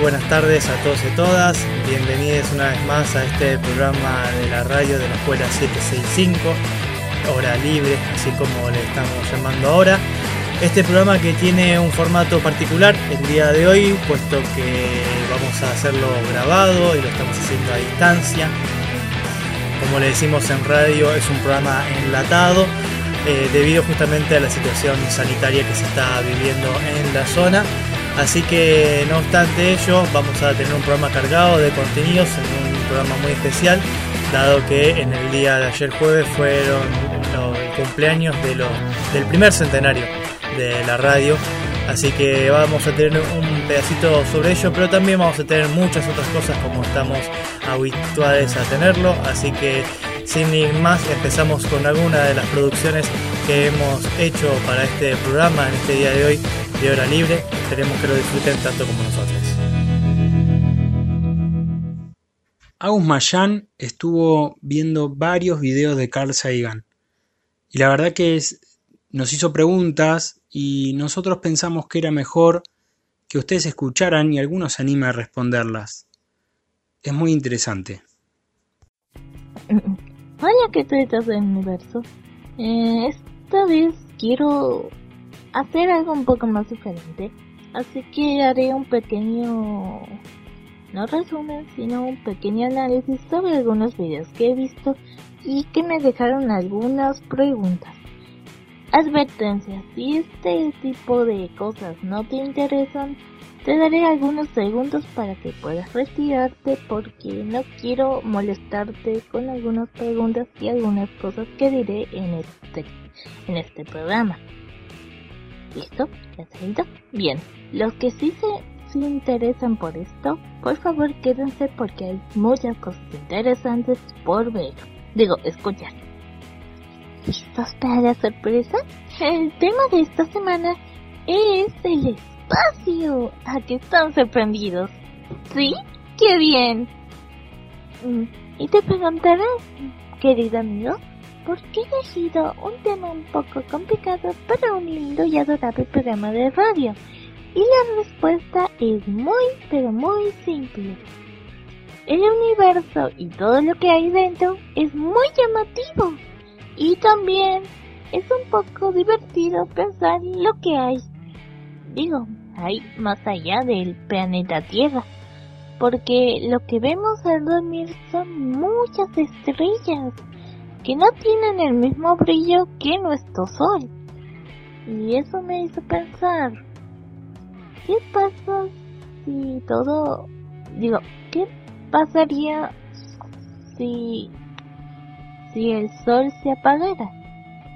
Buenas tardes a todos y todas. Bienvenidos una vez más a este programa de la radio de la Escuela 765, hora libre, así como le estamos llamando ahora. Este programa que tiene un formato particular el día de hoy, puesto que vamos a hacerlo grabado y lo estamos haciendo a distancia. Como le decimos en radio, es un programa enlatado eh, debido justamente a la situación sanitaria que se está viviendo en la zona. Así que no obstante ello, vamos a tener un programa cargado de contenidos, en un programa muy especial, dado que en el día de ayer jueves fueron los cumpleaños del primer centenario de la radio. Así que vamos a tener un pedacito sobre ello, pero también vamos a tener muchas otras cosas como estamos habituados a tenerlo. Así que sin ir más, empezamos con alguna de las producciones que hemos hecho para este programa en este día de hoy de hora libre. Esperemos que lo disfruten tanto como nosotros. Agus Mayan estuvo viendo varios videos de Carl Sagan y la verdad que es, nos hizo preguntas y nosotros pensamos que era mejor que ustedes escucharan y algunos se animen a responderlas. Es muy interesante. Hola, ¿qué tal del universo? Eh, esta vez quiero hacer algo un poco más diferente, así que haré un pequeño, no resumen, sino un pequeño análisis sobre algunos videos que he visto y que me dejaron algunas preguntas. Advertencia, si este tipo de cosas no te interesan, te daré algunos segundos para que puedas retirarte porque no quiero molestarte con algunas preguntas y algunas cosas que diré en este, en este programa. ¿Listo? ¿Ya está Bien. Los que sí se, interesan por esto, por favor quédense porque hay muchas cosas interesantes por ver. Digo, escuchar. ¿Listos para la sorpresa? El tema de esta semana es el espacio. ¿A que están sorprendidos? ¿Sí? ¡Qué bien! Mm, y te preguntarás, querido amigo, ¿por qué he elegido un tema un poco complicado para un lindo y adorable programa de radio? Y la respuesta es muy, pero muy simple. El universo y todo lo que hay dentro es muy llamativo. Y también es un poco divertido pensar en lo que hay digo, hay más allá del planeta Tierra, porque lo que vemos al dormir son muchas estrellas que no tienen el mismo brillo que nuestro Sol. Y eso me hizo pensar, ¿qué pasa si todo, digo, qué pasaría si, si el Sol se apagara?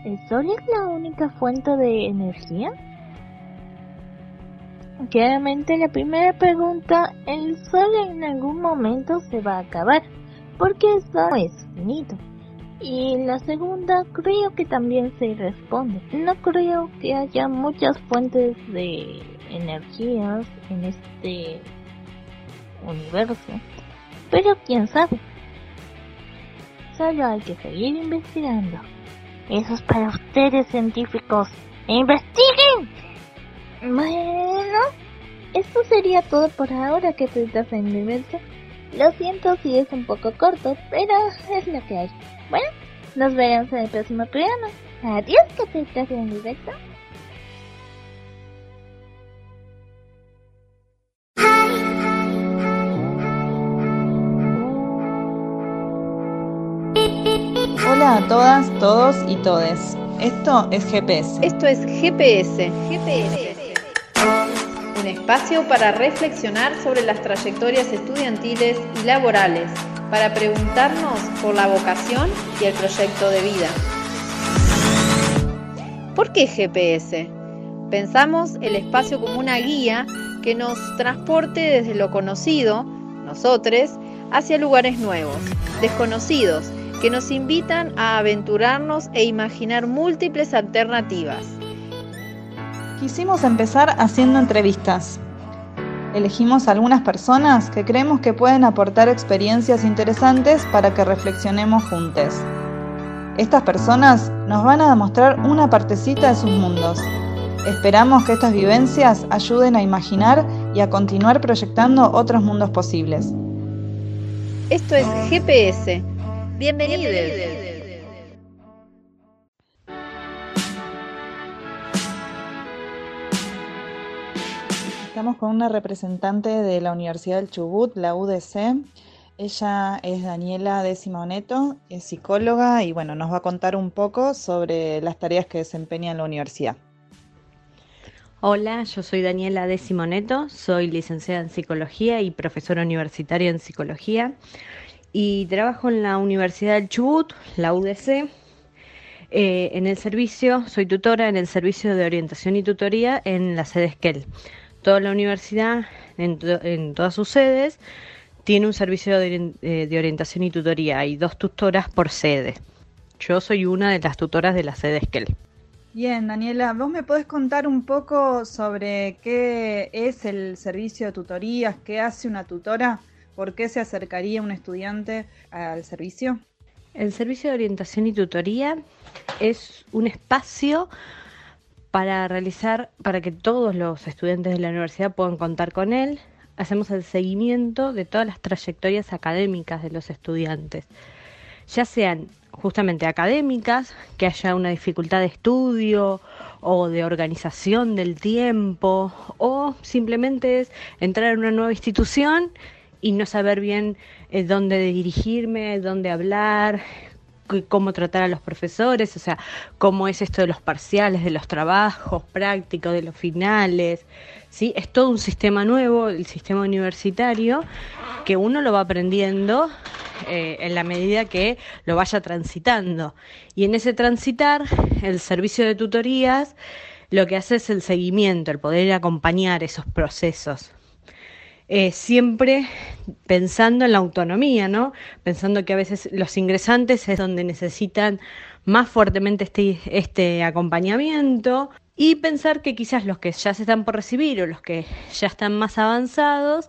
¿El Sol es la única fuente de energía? Claramente la primera pregunta, el sol en algún momento se va a acabar, porque eso es finito. Y la segunda creo que también se responde. No creo que haya muchas fuentes de energías en este universo, pero quién sabe. Solo hay que seguir investigando. Eso es para ustedes científicos. ¡Investiguen! Bueno, esto sería todo por ahora que te estás en universo. Lo siento si es un poco corto, pero es lo que hay. Bueno, nos veremos en el próximo programa. Adiós, que te estás en universo. Hola a todas, todos y todes. Esto es GPS. Esto es GPS. GPS un espacio para reflexionar sobre las trayectorias estudiantiles y laborales, para preguntarnos por la vocación y el proyecto de vida. ¿Por qué GPS? Pensamos el espacio como una guía que nos transporte desde lo conocido, nosotros, hacia lugares nuevos, desconocidos, que nos invitan a aventurarnos e imaginar múltiples alternativas. Quisimos empezar haciendo entrevistas. Elegimos algunas personas que creemos que pueden aportar experiencias interesantes para que reflexionemos juntos. Estas personas nos van a demostrar una partecita de sus mundos. Esperamos que estas vivencias ayuden a imaginar y a continuar proyectando otros mundos posibles. Esto es GPS. Bienvenidos. Estamos con una representante de la Universidad del Chubut, la UDC. Ella es Daniela Décima Oneto, es psicóloga y bueno, nos va a contar un poco sobre las tareas que desempeña en la universidad. Hola, yo soy Daniela De Simoneto, soy licenciada en psicología y profesora universitaria en psicología y trabajo en la Universidad del Chubut, la UDC. Eh, en el servicio, soy tutora en el servicio de orientación y tutoría en la sede Esquel. Toda la universidad, en, en todas sus sedes, tiene un servicio de, eh, de, orientación y tutoría. Hay dos tutoras por sede. Yo soy una de las tutoras de la sede Esquel. Bien, Daniela, ¿vos me podés contar un poco sobre qué es el servicio de tutorías, qué hace una tutora, por qué se acercaría un estudiante al servicio? El servicio de orientación y tutoría es un espacio para realizar, para que todos los estudiantes de la universidad puedan contar con él. Hacemos el seguimiento de todas las trayectorias académicas de los estudiantes, ya sean justamente académicas, que haya una dificultad de estudio o de organización del tiempo, o simplemente es entrar en una nueva institución y no saber bien eh, dónde dirigirme, dónde hablar, cómo tratar a los profesores, o sea, cómo es esto de los parciales, de los trabajos prácticos, de los finales, ¿sí? Es todo un sistema nuevo, el sistema universitario, que uno lo va aprendiendo eh, en la medida que lo vaya transitando. Y en ese transitar, el servicio de tutorías lo que hace es el seguimiento, el poder acompañar esos procesos. Eh, siempre pensando en la autonomía, ¿no? Pensando que a veces los ingresantes es donde necesitan más fuertemente este, este acompañamiento y pensar que quizás los que ya se están por recibir o los que ya están más avanzados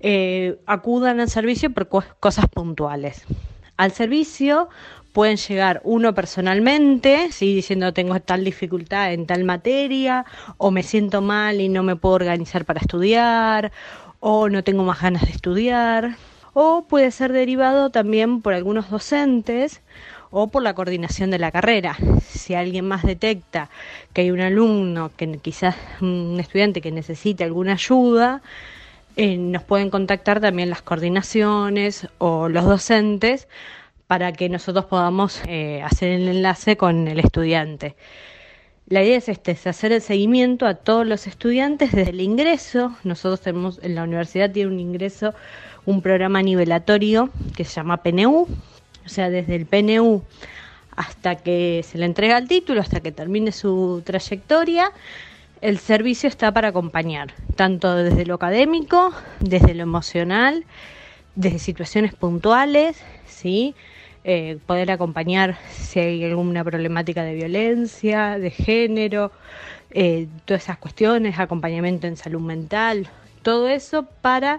eh, acudan al servicio por cosas puntuales. Al servicio pueden llegar uno personalmente, ¿sí? diciendo tengo tal dificultad en tal materia, o me siento mal y no me puedo organizar para estudiar, o no tengo más ganas de estudiar, o puede ser derivado también por algunos docentes o por la coordinación de la carrera. Si alguien más detecta que hay un alumno, que quizás un estudiante que necesite alguna ayuda, eh, nos pueden contactar también las coordinaciones o los docentes para que nosotros podamos eh, hacer el enlace con el estudiante. La idea es este, es hacer el seguimiento a todos los estudiantes desde el ingreso. Nosotros tenemos en la universidad tiene un ingreso, un programa nivelatorio que se llama PNU, o sea, desde el PNU hasta que se le entrega el título, hasta que termine su trayectoria, el servicio está para acompañar, tanto desde lo académico, desde lo emocional, desde situaciones puntuales, ¿sí? Eh, poder acompañar si hay alguna problemática de violencia, de género, eh, todas esas cuestiones, acompañamiento en salud mental, todo eso para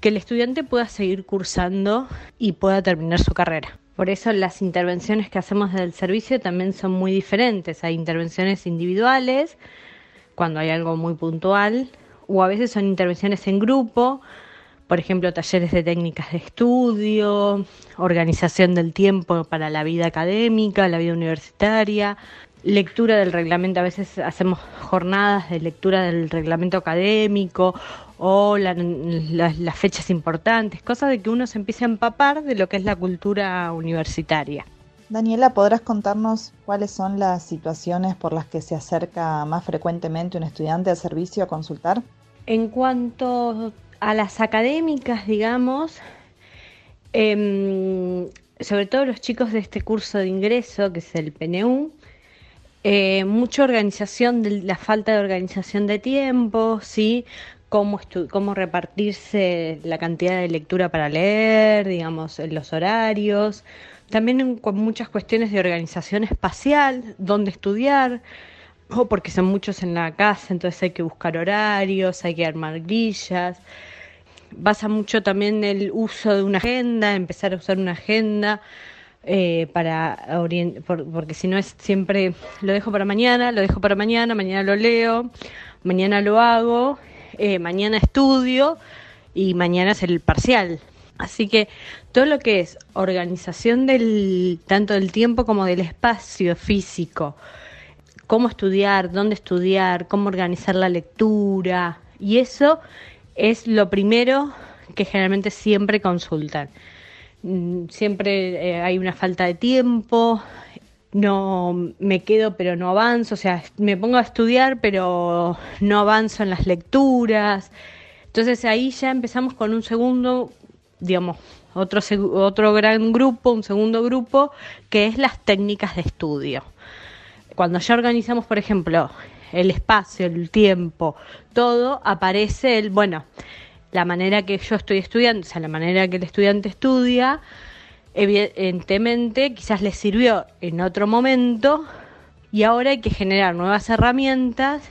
que el estudiante pueda seguir cursando y pueda terminar su carrera. Por eso las intervenciones que hacemos desde el servicio también son muy diferentes. Hay intervenciones individuales, cuando hay algo muy puntual, o a veces son intervenciones en grupo, por ejemplo, talleres de técnicas de estudio, organización del tiempo para la vida académica, la vida universitaria, lectura del reglamento, a veces hacemos jornadas de lectura del reglamento académico o las fechas importantes, cosas de que uno se empiece a empapar de lo que es la cultura universitaria. Daniela, ¿podrás contarnos cuáles son las situaciones por las que se acerca más frecuentemente un estudiante al servicio a consultar? En cuanto a las académicas, digamos, eh, sobre todo los chicos de este curso de ingreso, que es el PNU, eh, mucha organización, de, la falta de organización de tiempo, ¿sí? Cómo, cómo repartirse la cantidad de lectura para leer, digamos, en los horarios, también con muchas cuestiones de organización espacial, dónde estudiar, o porque son muchos en la casa, entonces hay que buscar horarios, hay que armar grillas. Basa mucho también el uso de una agenda, empezar a usar una agenda eh, para porque si no es siempre lo dejo para mañana, lo dejo para mañana, mañana lo leo, mañana lo hago eh, mañana estudio y mañana es el parcial. Así que todo lo que es organización del tanto del tiempo como del espacio físico, cómo estudiar, dónde estudiar, cómo organizar la lectura y eso es lo primero que generalmente siempre consultan. Mm, siempre eh, hay una falta de tiempo, no me quedo pero no avanzo, o sea, me pongo a estudiar pero no avanzo en las lecturas. Entonces ahí ya empezamos con un segundo, digamos, otro, otro gran grupo, un segundo grupo, que es las técnicas de estudio. Cuando ya organizamos, por ejemplo, el espacio, el tiempo, todo, aparece el, bueno, la manera que yo estoy estudiando, o sea, la manera que el estudiante estudia, evidentemente quizás le sirvió en otro momento y ahora hay que generar nuevas herramientas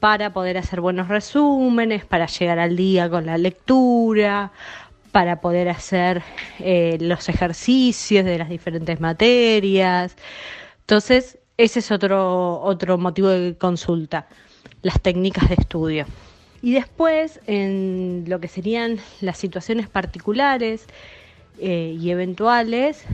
para poder hacer buenos resúmenes, para llegar al día con la lectura, para poder hacer eh, los ejercicios de las diferentes materias. Entonces, ese es otro, otro motivo de consulta, las técnicas de estudio. Y después, en lo que serían las situaciones particulares eh, y eventuales,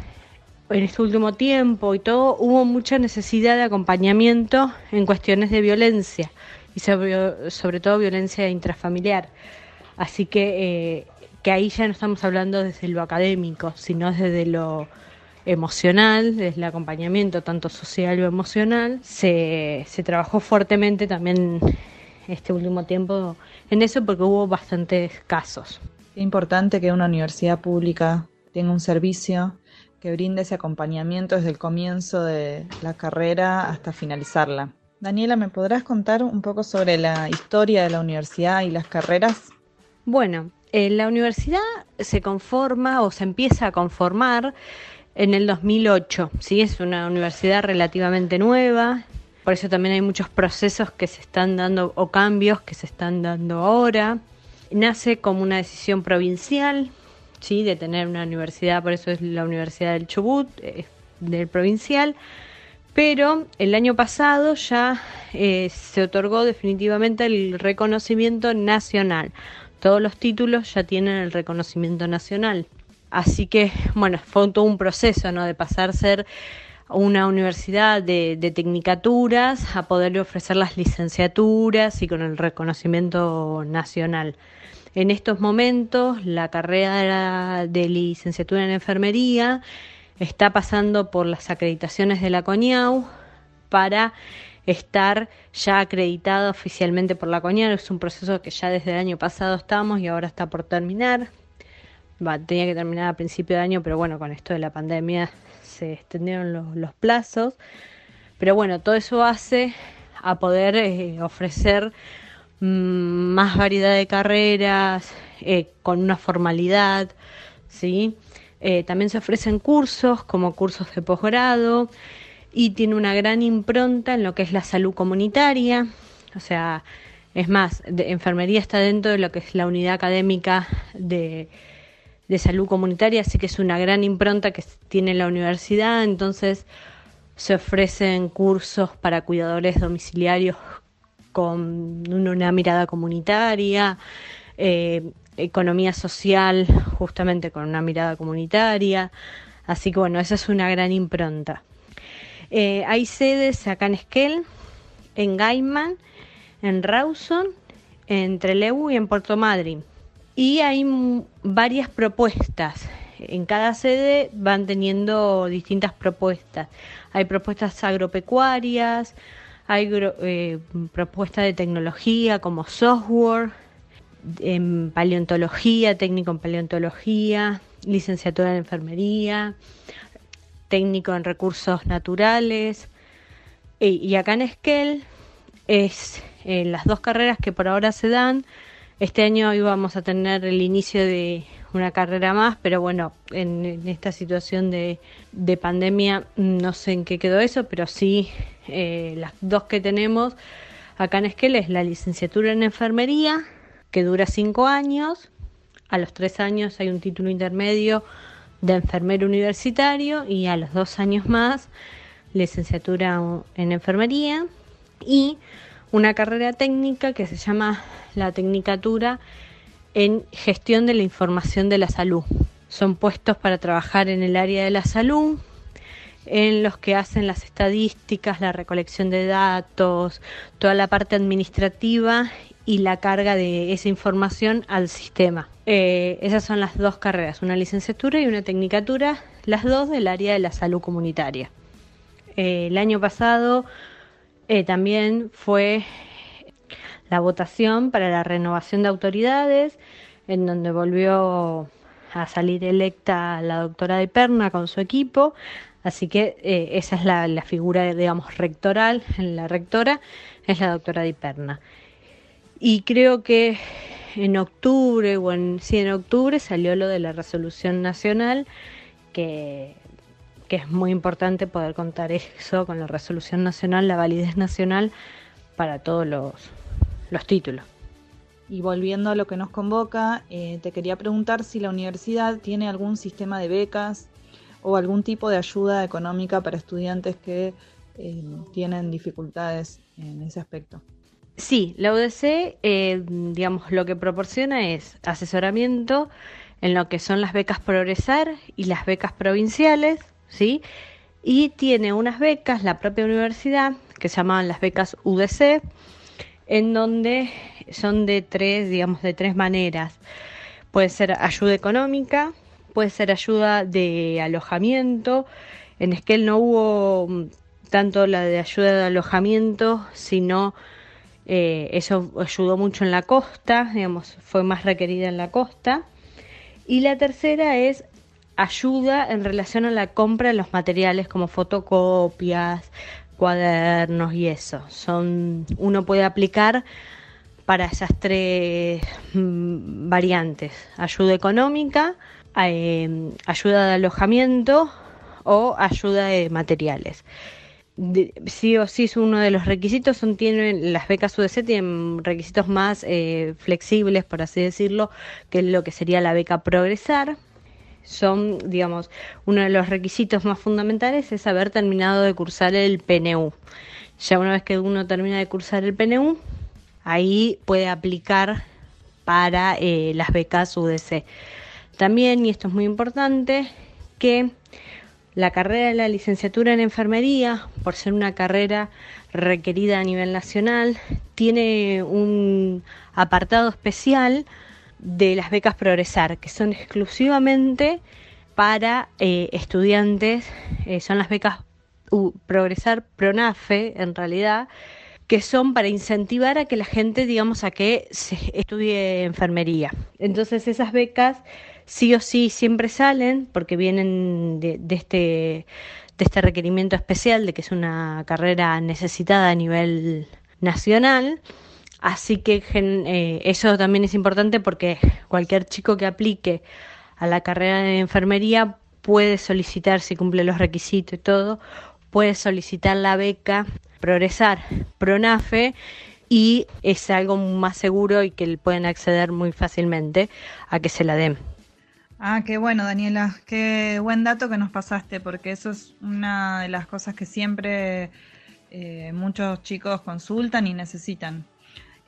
en este último tiempo y todo, hubo mucha necesidad de acompañamiento en cuestiones de violencia y sobre, todo violencia intrafamiliar. Así que, eh, que ahí ya no estamos hablando desde lo académico, sino desde lo emocional, desde el acompañamiento tanto social o emocional, se, se trabajó fuertemente también este último tiempo en eso porque hubo bastantes casos. Es importante que una universidad pública tenga un servicio que brinde ese acompañamiento desde el comienzo de la carrera hasta finalizarla. Daniela, ¿me podrás contar un poco sobre la historia de la universidad y las carreras? Bueno, eh, la universidad se conforma o se empieza a conformar en el 2008. ¿sí? Es una universidad relativamente nueva, por eso también hay muchos procesos que se están dando o cambios que se están dando ahora. Nace como una decisión provincial, ¿sí? de tener una universidad, por eso es la Universidad del Chubut, del provincial. Pero el año pasado ya eh, se otorgó definitivamente el reconocimiento nacional. Todos los títulos ya tienen el reconocimiento nacional. Así que, bueno, fue todo un proceso, ¿no? De pasar a ser una universidad de, tecnicaturas a poder ofrecer las licenciaturas y con el reconocimiento nacional. En estos momentos, la carrera de licenciatura en enfermería está pasando por las acreditaciones de la CONIAU para estar ya acreditada oficialmente por la CONIAU. Es un proceso que ya desde el año pasado estamos y ahora está por terminar tenía que terminar a principio de año, pero bueno, con esto de la pandemia se extendieron los, plazos. Pero bueno, todo eso hace a poder eh, ofrecer mm, más variedad de carreras eh, con una formalidad, ¿sí? Eh, también se ofrecen cursos como cursos de posgrado y tiene una gran impronta en lo que es la salud comunitaria, o sea, es más, enfermería está dentro de lo que es la unidad académica de, de salud comunitaria, así que es una gran impronta que tiene la universidad, entonces se ofrecen cursos para cuidadores domiciliarios con una mirada comunitaria, eh, economía social justamente con una mirada comunitaria, así que bueno, esa es una gran impronta. Eh, hay sedes acá en Esquel, en Gaiman, en Rawson, en Trelew y en Puerto Madryn y hay varias propuestas. En cada sede van teniendo distintas propuestas. Hay propuestas agropecuarias, hay eh, propuestas de tecnología como software, en paleontología, técnico en paleontología, licenciatura en enfermería, técnico en recursos naturales. E, y acá en Esquel es eh, las dos carreras que por ahora se dan este año íbamos a tener el inicio de una carrera más, pero bueno, en, esta situación de, pandemia no sé en qué quedó eso, pero sí eh, las dos que tenemos acá en Esquel es la licenciatura en enfermería, que dura cinco años. A los tres años hay un título intermedio de enfermero universitario y a los dos años más licenciatura en enfermería y una carrera técnica que se llama la Tecnicatura en Gestión de la Información de la Salud. Son puestos para trabajar en el área de la salud, en los que hacen las estadísticas, la recolección de datos, toda la parte administrativa y la carga de esa información al sistema. Eh, esas son las dos carreras, una licenciatura y una tecnicatura, las dos del área de la salud comunitaria. Eh, el año pasado eh, también fue la votación para la renovación de autoridades, en donde volvió a salir electa la doctora de Perna con su equipo, así que eh, esa es la, figura, digamos, rectoral, la rectora es la doctora de Perna. Y creo que en octubre, o en, sí, en octubre salió lo de la resolución nacional, que, que es muy importante poder contar eso con la resolución nacional, la validez nacional para todos los, los títulos. Y volviendo a lo que nos convoca, eh, te quería preguntar si la universidad tiene algún sistema de becas o algún tipo de ayuda económica para estudiantes que eh, tienen dificultades en ese aspecto. Sí, la UDC, eh, digamos, lo que proporciona es asesoramiento en lo que son las becas Progresar y las becas provinciales, ¿sí? Y tiene unas becas, la propia universidad, que se llaman las becas UDC, en donde son de tres, digamos, de tres maneras. Puede ser ayuda económica, puede ser ayuda de alojamiento. En Esquel no hubo mm, tanto la de ayuda de alojamiento, sino eh, eso ayudó mucho en la costa, digamos, fue más requerida en la costa. Y la tercera es ayuda en relación a la compra de los materiales como fotocopias, cuadernos y eso. Son, uno puede aplicar para esas tres mm, variantes, ayuda económica, eh, ayuda de alojamiento o ayuda de materiales. sí o sí es uno de los requisitos, son, tienen, las becas UDC tienen requisitos más eh, flexibles, por así decirlo, que lo que sería la beca Progresar. Son, digamos, uno de los requisitos más fundamentales es haber terminado de cursar el PNU. Ya una vez que uno termina de cursar el PNU, ahí puede aplicar para eh, las becas UDC. También, y esto es muy importante, que la carrera de la licenciatura en enfermería, por ser una carrera requerida a nivel nacional, tiene un apartado especial de las becas Progresar, que son exclusivamente para eh, estudiantes, eh, son las becas Progresar Pronafe en realidad, que son para incentivar a que la gente, digamos, a que se estudie enfermería. Entonces esas becas sí o sí siempre salen porque vienen de, este, de este requerimiento especial de que es una carrera necesitada a nivel nacional. Así que eh, eso también es importante porque cualquier chico que aplique a la carrera de enfermería puede solicitar, si cumple los requisitos y todo, puede solicitar la beca Progresar Pronafe y es algo más seguro y que pueden acceder muy fácilmente a que se la den. Ah, qué bueno, Daniela, qué buen dato que nos pasaste, porque eso es una de las cosas que siempre eh, muchos chicos consultan y necesitan.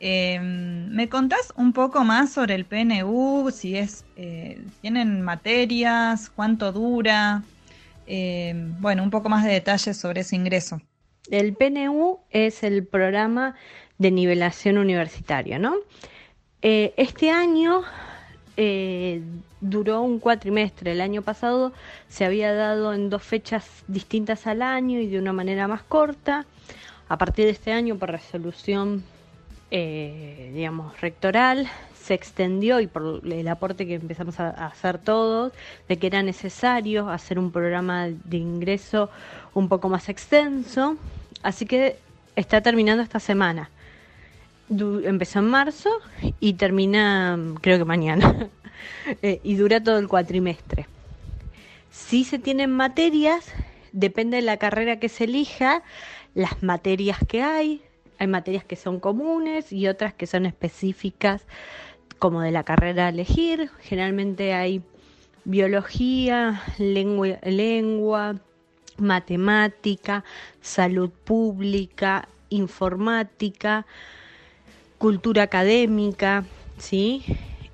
Em, ¿Me contás un poco más sobre el PNU? Si es, eh, tienen materias, cuánto dura, eh, bueno, un poco más de detalles sobre ese ingreso. El PNU es el programa de nivelación universitario, ¿no? Eh, este año eh, duró un cuatrimestre. El año pasado se había dado en dos fechas distintas al año y de una manera más corta. A partir de este año, por resolución, digamos, rectoral, se extendió y por el aporte que empezamos a, hacer todos, de que era necesario hacer un programa de ingreso un poco más extenso. Así que está terminando esta semana. empezó en marzo y termina, creo que mañana. Eh, y dura todo el cuatrimestre. Si se tienen materias, depende de la carrera que se elija, las materias que hay. Hay materias que son comunes y otras que son específicas como de la carrera a elegir. Generalmente hay biología, lengua, matemática, salud pública informática, cultura académica, ¿sí?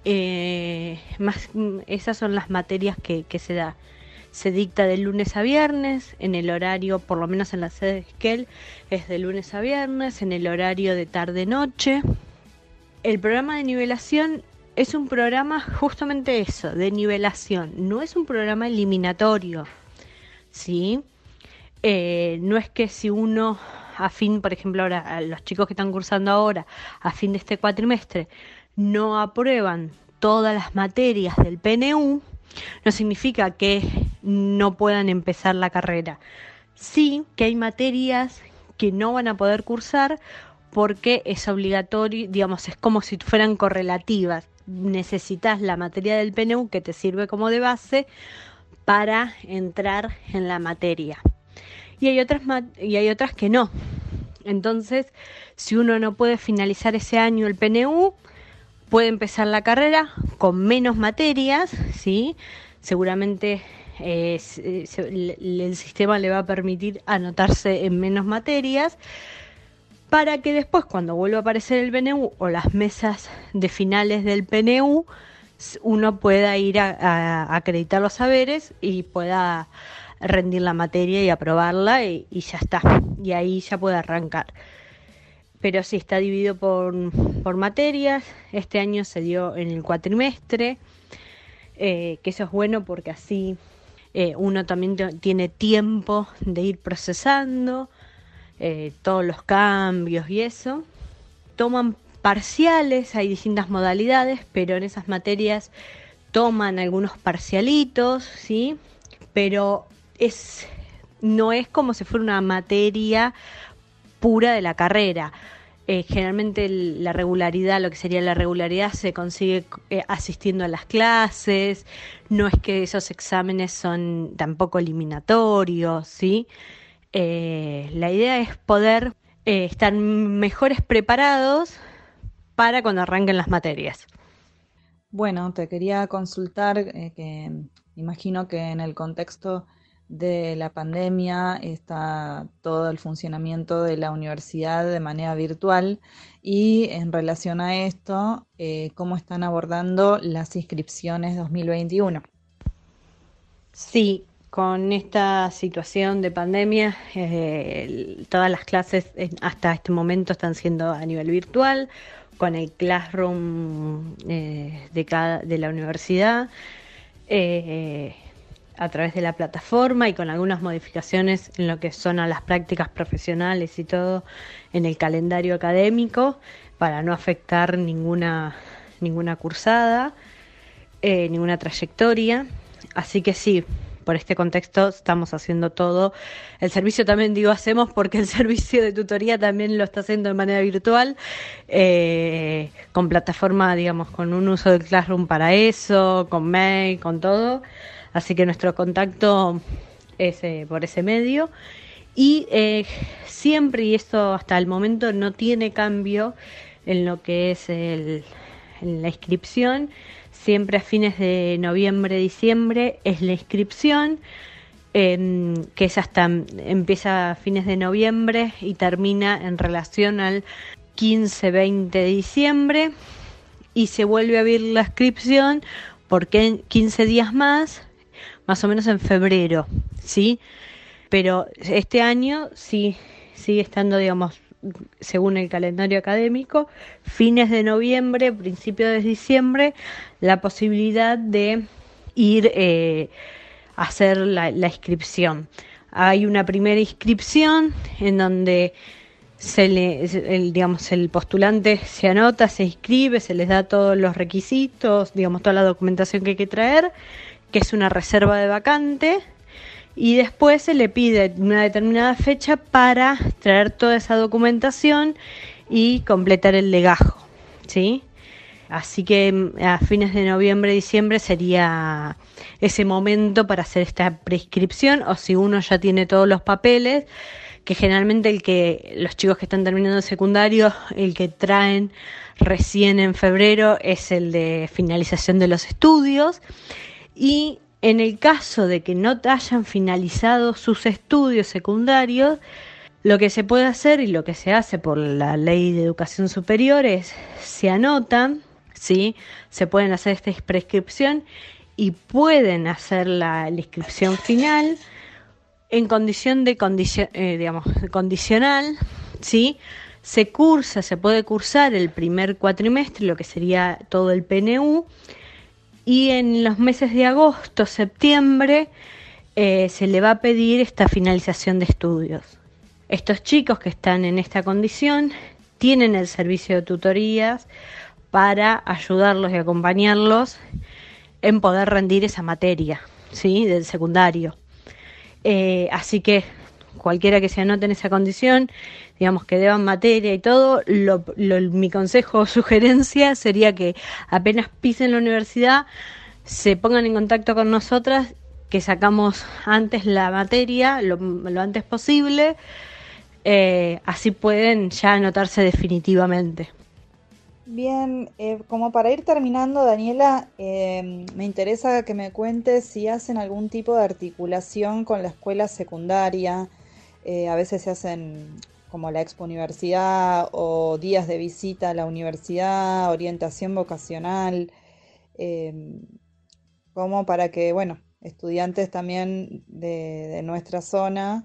Eh, esas son las materias que, que, se da. Se dicta de lunes a viernes, en el horario, por lo menos en la sede de Esquel, es de lunes a viernes, en el horario de tarde-noche. El programa de nivelación es un programa justamente eso, de nivelación, no es un programa eliminatorio, ¿sí? Eh, no es que si uno a fin, por ejemplo, ahora los chicos que están cursando ahora, a fin de este cuatrimestre, no aprueban todas las materias del PNU, no significa que no puedan empezar la carrera. Sí que hay materias que no van a poder cursar porque es obligatorio, digamos, es como si fueran correlativas. Necesitas la materia del PNU que te sirve como de base para entrar en la materia. Y hay otras, y hay otras que no. Entonces, si uno no puede finalizar ese año el PNU, puede empezar la carrera con menos materias, ¿sí? Seguramente eh, el sistema le va a permitir anotarse en menos materias para que después cuando vuelva a aparecer el PNU o las mesas de finales del PNU uno pueda ir a, acreditar los saberes y pueda rendir la materia y aprobarla y, y ya está y ahí ya puede arrancar pero sí está dividido por, por materias. Este año se dio en el cuatrimestre, eh, que eso es bueno porque así eh, uno también tiene tiempo de ir procesando eh, todos los cambios y eso. Toman parciales, hay distintas modalidades, pero en esas materias toman algunos parcialitos, ¿sí? Pero es no es como si fuera una materia pura de la carrera. Eh, generalmente la regularidad, lo que sería la regularidad, se consigue eh, asistiendo a las clases, no es que esos exámenes son tampoco eliminatorios, ¿sí? Eh, la idea es poder estar mejores preparados para cuando arranquen las materias. Bueno, te quería consultar, que imagino que en el contexto de la pandemia está todo el funcionamiento de la universidad de manera virtual y en relación a esto, eh, ¿cómo están abordando las inscripciones 2021? Sí, con esta situación de pandemia, eh, todas las clases hasta este momento están siendo a nivel virtual, con el Classroom eh, de, cada, de la universidad a través de la plataforma y con algunas modificaciones en lo que son a las prácticas profesionales y todo en el calendario académico para no afectar ninguna, ninguna cursada, eh, ninguna trayectoria. Así que sí, por este contexto estamos haciendo todo. El servicio también digo hacemos porque el servicio de tutoría también lo está haciendo de manera virtual, eh, con plataforma, digamos, con un uso del Classroom para eso, con mail, con todo. Así que nuestro contacto es eh, por ese medio. Y eh, siempre, y esto hasta el momento no tiene cambio en lo que es el, la inscripción, siempre a fines de noviembre, diciembre es la inscripción. que es hasta empieza a fines de noviembre y termina en relación al 15-20 de diciembre y se vuelve a abrir la inscripción porque 15 días más más o menos en febrero, ¿sí? Pero este año sí sigue estando, digamos, según el calendario académico, fines de noviembre, principios de diciembre, la posibilidad de ir eh, a hacer la, inscripción. Hay una primera inscripción en donde se le, el, digamos, el postulante se anota, se inscribe, se les da todos los requisitos, digamos, toda la documentación que hay que traer que es una reserva de vacante, y después se le pide una determinada fecha para traer toda esa documentación y completar el legajo, ¿sí? Así que mm, a fines de noviembre, diciembre sería ese momento para hacer esta prescripción o si uno ya tiene todos los papeles, que generalmente el que los chicos que están terminando el secundario, el que traen recién en febrero es el de finalización de los estudios y en el caso de que no hayan finalizado sus estudios secundarios, Lo que se puede hacer y lo que se hace por la ley de educación superior es, se anotan, ¿sí? se pueden hacer esta prescripción y pueden hacer la, inscripción final en condición de eh, digamos, condicional, ¿sí? Se cursa, se puede cursar el primer cuatrimestre, lo que sería todo el PNU, y en los meses de agosto, septiembre, eh, se le va a pedir esta finalización de estudios. Estos chicos que están en esta condición tienen el servicio de tutorías para ayudarlos y acompañarlos en poder rendir esa materia, ¿sí? Del secundario. Eh, así que cualquiera que se anote en esa condición, digamos que deban materia y todo, mi consejo o sugerencia sería que apenas pisen la universidad, se pongan en contacto con nosotras, que sacamos antes la materia, lo, antes posible, eh, así pueden ya anotarse definitivamente. Bien, eh, como para ir terminando, Daniela, eh, me interesa que me cuentes si hacen algún tipo de articulación con la escuela secundaria. Eh, a veces se hacen como la Expo Universidad o días de visita a la universidad, orientación vocacional, como para que, bueno, estudiantes también de nuestra zona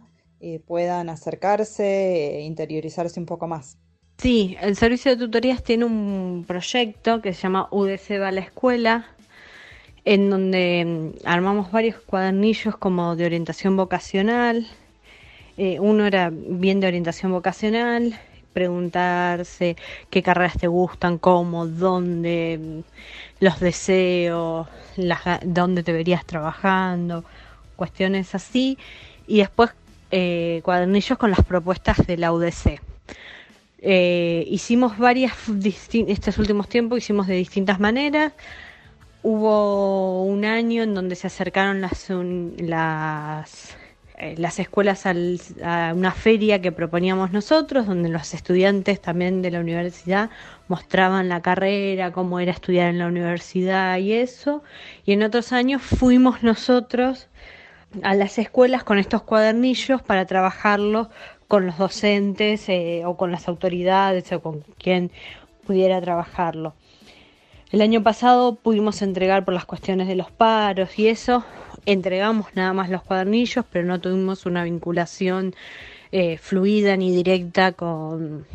puedan acercarse e interiorizarse un poco más. Sí, el servicio de tutorías tiene un proyecto que se llama UDC va a la escuela, en donde mm, armamos varios cuadernillos como de orientación vocacional. Eh, uno era bien de orientación vocacional, preguntarse qué carreras te gustan, cómo, dónde, mm, los deseos, dónde te verías trabajando, cuestiones así. Y después eh, cuadernillos con las propuestas de la UDC. Eh, hicimos varias, estos últimos tiempos hicimos de distintas maneras. Hubo un año en donde se acercaron las, las escuelas a una feria que proponíamos nosotros, donde los estudiantes también de la universidad mostraban la carrera, cómo era estudiar en la universidad y eso. Y en otros años fuimos nosotros a las escuelas con estos cuadernillos para trabajarlos con los docentes eh, o con las autoridades o con quien pudiera trabajarlo. El año pasado pudimos entregar por las cuestiones de los paros y eso, entregamos nada más los cuadernillos, pero no tuvimos una vinculación eh, fluida ni directa con,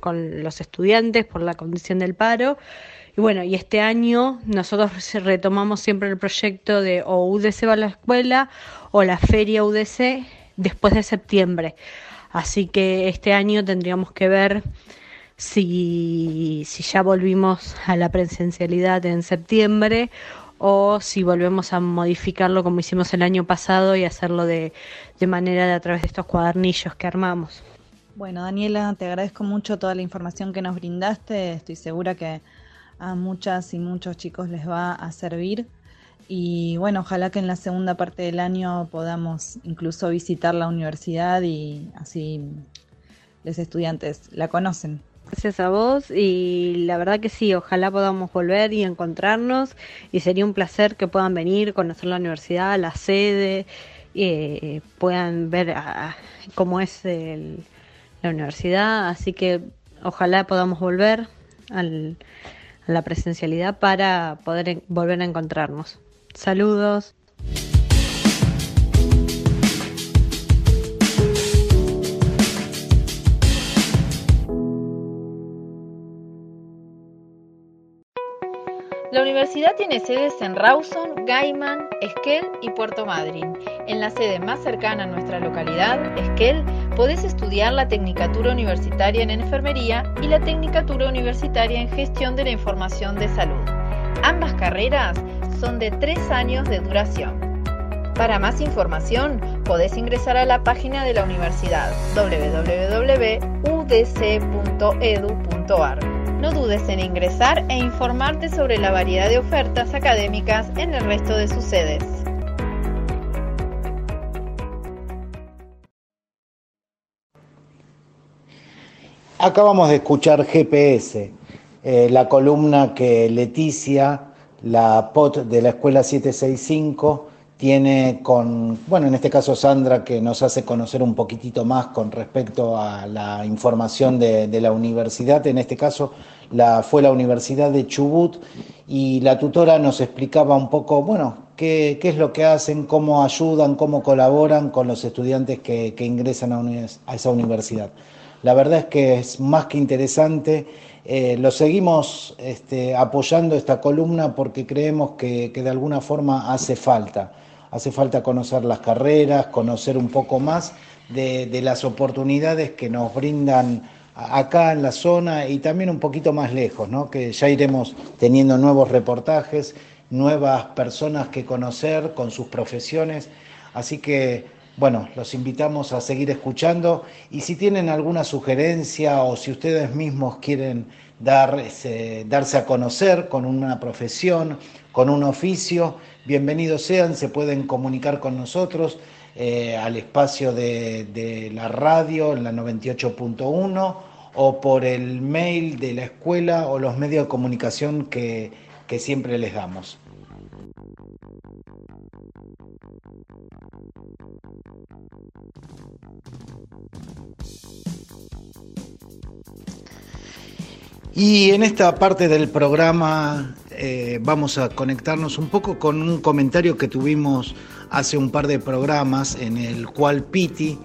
con los estudiantes por la condición del paro. Y bueno, y este año nosotros retomamos siempre el proyecto de o UDC va a la escuela o la feria UDC después de septiembre. Así que este año tendríamos que ver si, si ya volvimos a la presencialidad en septiembre o si volvemos a modificarlo como hicimos el año pasado y hacerlo de, de manera de a través de estos cuadernillos que armamos. Bueno, Daniela, te agradezco mucho toda la información que nos brindaste. Estoy segura que a muchas y muchos chicos les va a servir. Y bueno, ojalá que en la segunda parte del año podamos incluso visitar la universidad y así los estudiantes la conocen. Gracias a vos y la verdad que sí, ojalá podamos volver y encontrarnos y sería un placer que puedan venir, conocer la universidad, la sede, eh, puedan ver cómo es la universidad, así que ojalá podamos volver al, a la presencialidad para poder volver a encontrarnos. Saludos. Universidad tiene sedes en Rawson, Gaiman, Esquel y Puerto Madryn. En la sede más cercana a nuestra localidad, Esquel, podés estudiar la Tecnicatura Universitaria en Enfermería y la Tecnicatura Universitaria en Gestión de la Información de Salud. Ambas carreras son de tres años de duración. Para más información, podés ingresar a la página de la universidad www.udc.edu.ar. No dudes en ingresar e informarte sobre la variedad de ofertas académicas en el resto de sus sedes. Acabamos de escuchar GPS, eh, la columna que Leticia la POT de la Escuela 765 tiene con, bueno, en este caso Sandra, que nos hace conocer un poquitito más con respecto a la información de, la universidad, en este caso la, fue la Universidad de Chubut, y la tutora nos explicaba un poco, bueno, qué, qué es lo que hacen, cómo ayudan, cómo colaboran con los estudiantes que, que ingresan a, a, esa universidad. La verdad es que es más que interesante. Eh, lo seguimos este, apoyando esta columna porque creemos que, que de alguna forma hace falta hace falta conocer las carreras, conocer un poco más de, las oportunidades que nos brindan acá en la zona y también un poquito más lejos, ¿no? que ya iremos teniendo nuevos reportajes, nuevas personas que conocer con sus profesiones. Así que, bueno, los invitamos a seguir escuchando y si tienen alguna sugerencia o si ustedes mismos quieren dar, darse a conocer con una profesión, con un oficio, bienvenidos sean, se pueden comunicar con nosotros eh, al espacio de, la radio en la 98.1 o por el mail de la escuela o los medios de comunicación que siempre les damos. Y en esta parte del programa eh, vamos a conectarnos un poco con un comentario que tuvimos hace un par de programas en el cual Piti,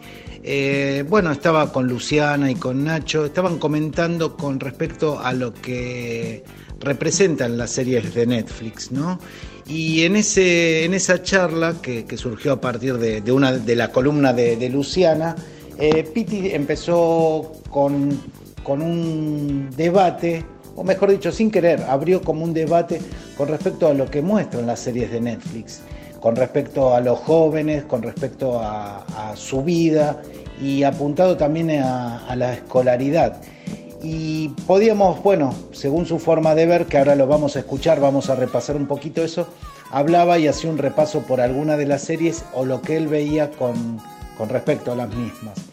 eh, bueno, estaba con Luciana y con Nacho, estaban comentando con respecto a lo que representan las series de Netflix, ¿no? Y en, ese, en esa charla que, surgió a partir de, una, de la columna de, de Luciana, eh, Piti empezó con, con un debate o mejor dicho, sin querer, abrió como un debate con respecto a lo que muestran las series de Netflix, con respecto a los jóvenes, con respecto a, su vida y apuntado también a, a, la escolaridad. Y podíamos, bueno, según su forma de ver, que ahora lo vamos a escuchar, vamos a repasar un poquito eso, hablaba y hacía un repaso por alguna de las series o lo que él veía con, con respecto a las mismas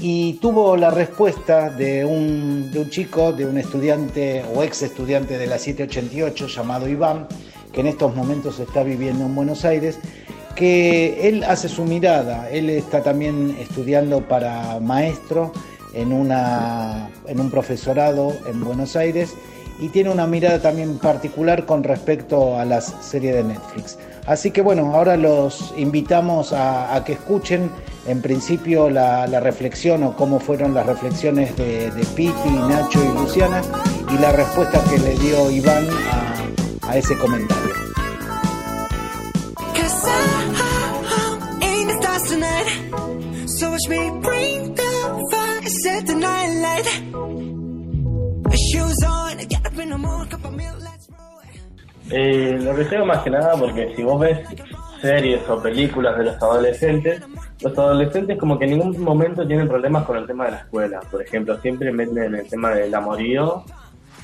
y tuvo la respuesta de un, de un, chico, de un estudiante o ex estudiante de la 788 llamado Iván, que en estos momentos está viviendo en Buenos Aires, que él hace su mirada, él está también estudiando para maestro en, una, en un profesorado en Buenos Aires y tiene una mirada también particular con respecto a las series de Netflix. Así que bueno, ahora los invitamos a, que escuchen en principio la, reflexión o cómo fueron las reflexiones de, Piti, Nacho y Luciana y la respuesta que le dio Iván a ese comentario. Eh, lo que sea más que nada porque si vos ves series o películas de los adolescentes, los adolescentes como que en ningún momento tienen problemas con el tema de la escuela. Por ejemplo, siempre meten el tema del amorío,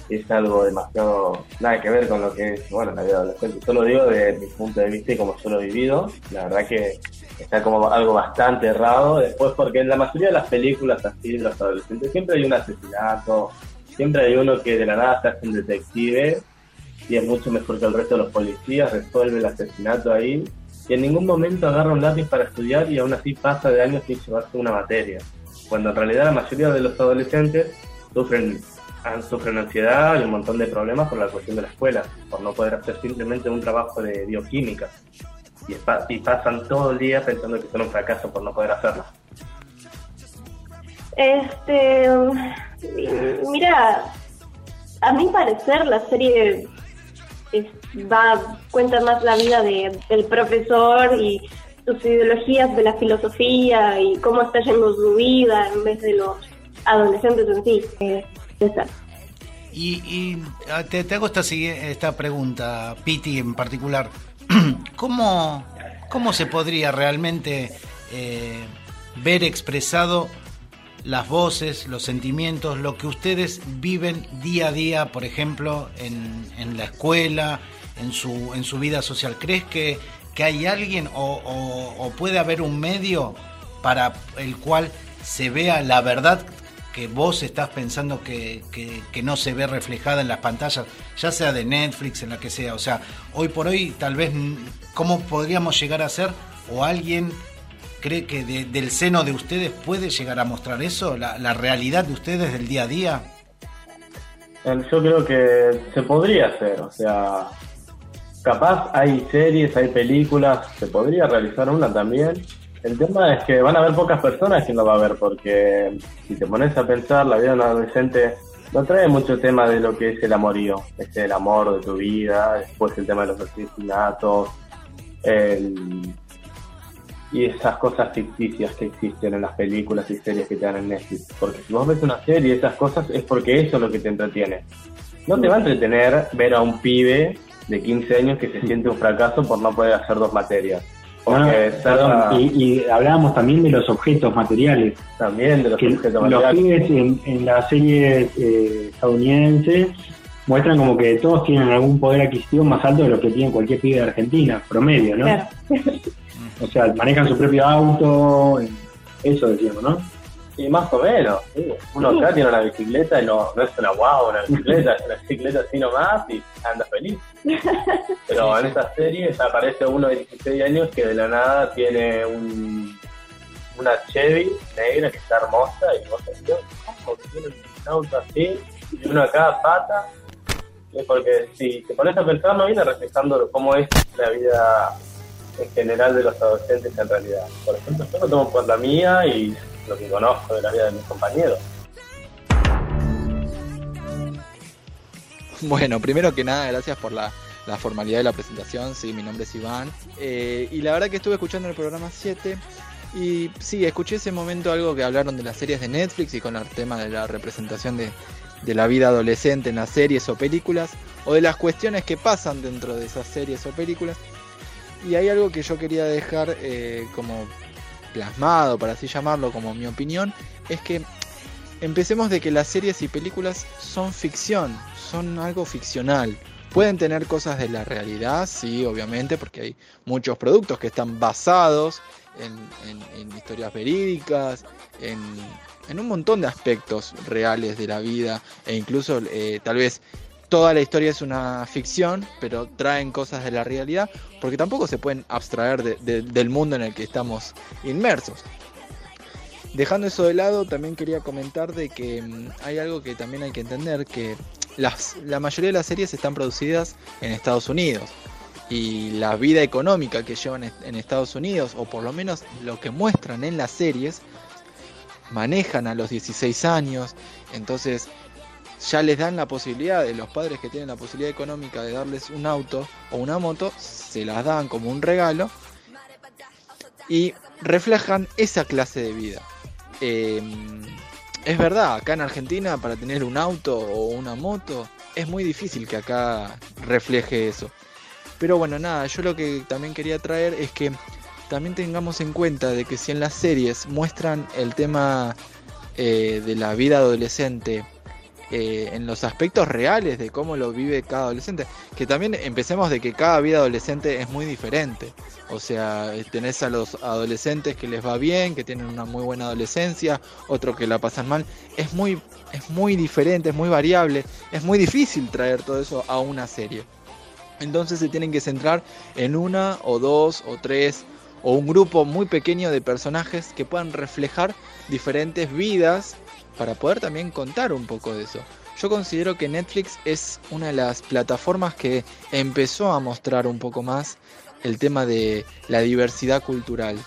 y es algo demasiado nada que ver con lo que es, bueno, la vida adolescente. Yo lo digo desde mi punto de vista y como yo lo he vivido. La verdad que está como algo bastante errado. Después, porque en la mayoría de las películas así de los adolescentes siempre hay un asesinato, siempre hay uno que de la nada se hace un detective y es mucho mejor que el resto de los policías, resuelve el asesinato ahí y en ningún momento agarra un lápiz para estudiar y aún así pasa de años sin llevarse una materia. Cuando en realidad la mayoría de los adolescentes sufren, sufren ansiedad y un montón de problemas por la cuestión de la escuela, por no poder hacer simplemente un trabajo de bioquímica. Y, y pasan todo el día pensando que son un fracaso por no poder hacerlo. Este, mira, a mi parecer la serie va cuenta más la vida de, del profesor y sus ideologías de la filosofía y cómo está yendo su vida en vez de los adolescentes en sí. Eh, y, y, te, te hago esta, esta pregunta, Piti en particular. ¿Cómo, ¿Cómo se podría realmente eh, ver expresado las voces, los sentimientos, lo que ustedes viven día a día, por ejemplo, en, en la escuela, en su, en su vida social? ¿Crees que, que hay alguien o, puede haber un medio para el cual se vea la verdad que vos estás pensando que, que, no se ve reflejada en las pantallas, ya sea de Netflix, en la que sea. O sea, hoy por hoy tal vez, ¿cómo podríamos llegar a ser? ¿O alguien cree que del seno de ustedes puede llegar a mostrar eso, la, realidad de ustedes del día a día? Yo creo que se podría hacer, o sea, capaz hay series, hay películas, se podría realizar una también. El tema es que van a haber pocas personas que no va a ver, porque si te pones a pensar, la vida de un adolescente no trae mucho tema de lo que es el amorío, es el amor de tu vida, después el tema de los asesinatos, y esas cosas ficticias que existen en las películas y series que te dan en Netflix. Porque si vos ves una serie, esas cosas es porque eso es lo que te entretiene. No te va a entretener ver a un pibe de 15 años que se siente un fracaso por no poder hacer dos materias. y, hablábamos también de los objetos materiales. También de los objetos materiales. Los pibes en, en las series eh, estadounidenses muestran como que todos tienen algún poder adquisitivo más alto de lo que tiene cualquier pibe de Argentina, promedio, ¿no? o sea, manejan su propio auto, eso decíamos, ¿no? Y más o menos, uno acá tiene una bicicleta y no, no es una guau, una bicicleta, es una bicicleta así nomás y anda feliz. Pero en esta serie aparece uno de 16 años que de la nada tiene un, una Chevy negra que está hermosa y vos decís, ¿cómo tiene un auto así? Y uno acá pata. Porque si te pones a pensar, no viene reflejando cómo es la vida en general de los adolescentes en realidad. Por ejemplo, yo lo tomo por la mía y lo que conozco de la vida de mis compañeros. Bueno, primero que nada, gracias por la, formalidad de la presentación. Sí, mi nombre es Iván. Eh, y la verdad que estuve escuchando el programa 7. Y sí, escuché ese momento algo que hablaron de las series de Netflix y con el tema de la representación de, de la vida adolescente en las series o películas. O de las cuestiones que pasan dentro de esas series o películas. Y hay algo que yo quería dejar eh, como plasmado, para así llamarlo, como mi opinión, es que empecemos de que las series y películas son ficción, son algo ficcional. Pueden tener cosas de la realidad, sí, obviamente, porque hay muchos productos que están basados en, historias verídicas, en, un montón de aspectos reales de la vida, e incluso eh, tal vez toda la historia es una ficción, pero traen cosas de la realidad, porque tampoco se pueden abstraer del mundo en el que estamos inmersos. Dejando eso de lado, también quería comentar de que mm, hay algo que también hay que entender, que la mayoría de las series están producidas en Estados Unidos. Y la vida económica que llevan en Estados Unidos, o por lo menos lo que muestran en las series, manejan a los 16 años. Entonces ya les dan la posibilidad, de los padres que tienen la posibilidad económica de darles un auto o una moto, se las dan como un regalo y reflejan esa clase de vida. Em, es verdad, acá en Argentina para tener un auto o una moto es muy difícil que acá refleje eso. Pero bueno, nada, yo lo que también quería traer es que también tengamos en cuenta de que si en las series muestran el tema eh, de la vida adolescente eh, en los aspectos reales de cómo lo vive cada adolescente. Que también empecemos de que cada vida adolescente es muy diferente. O sea, tenés a los adolescentes que les va bien, que tienen una muy buena adolescencia, otros que la pasan mal. Es muy, es muy diferente, es muy variable. Es muy difícil traer todo eso a una serie. Entonces se tienen que centrar en una o dos o tres o un grupo muy pequeño de personajes que puedan reflejar diferentes vidas para poder también contar un poco de eso. Yo considero que Netflix es una de las plataformas que empezó a mostrar un poco más el tema de la diversidad cultural.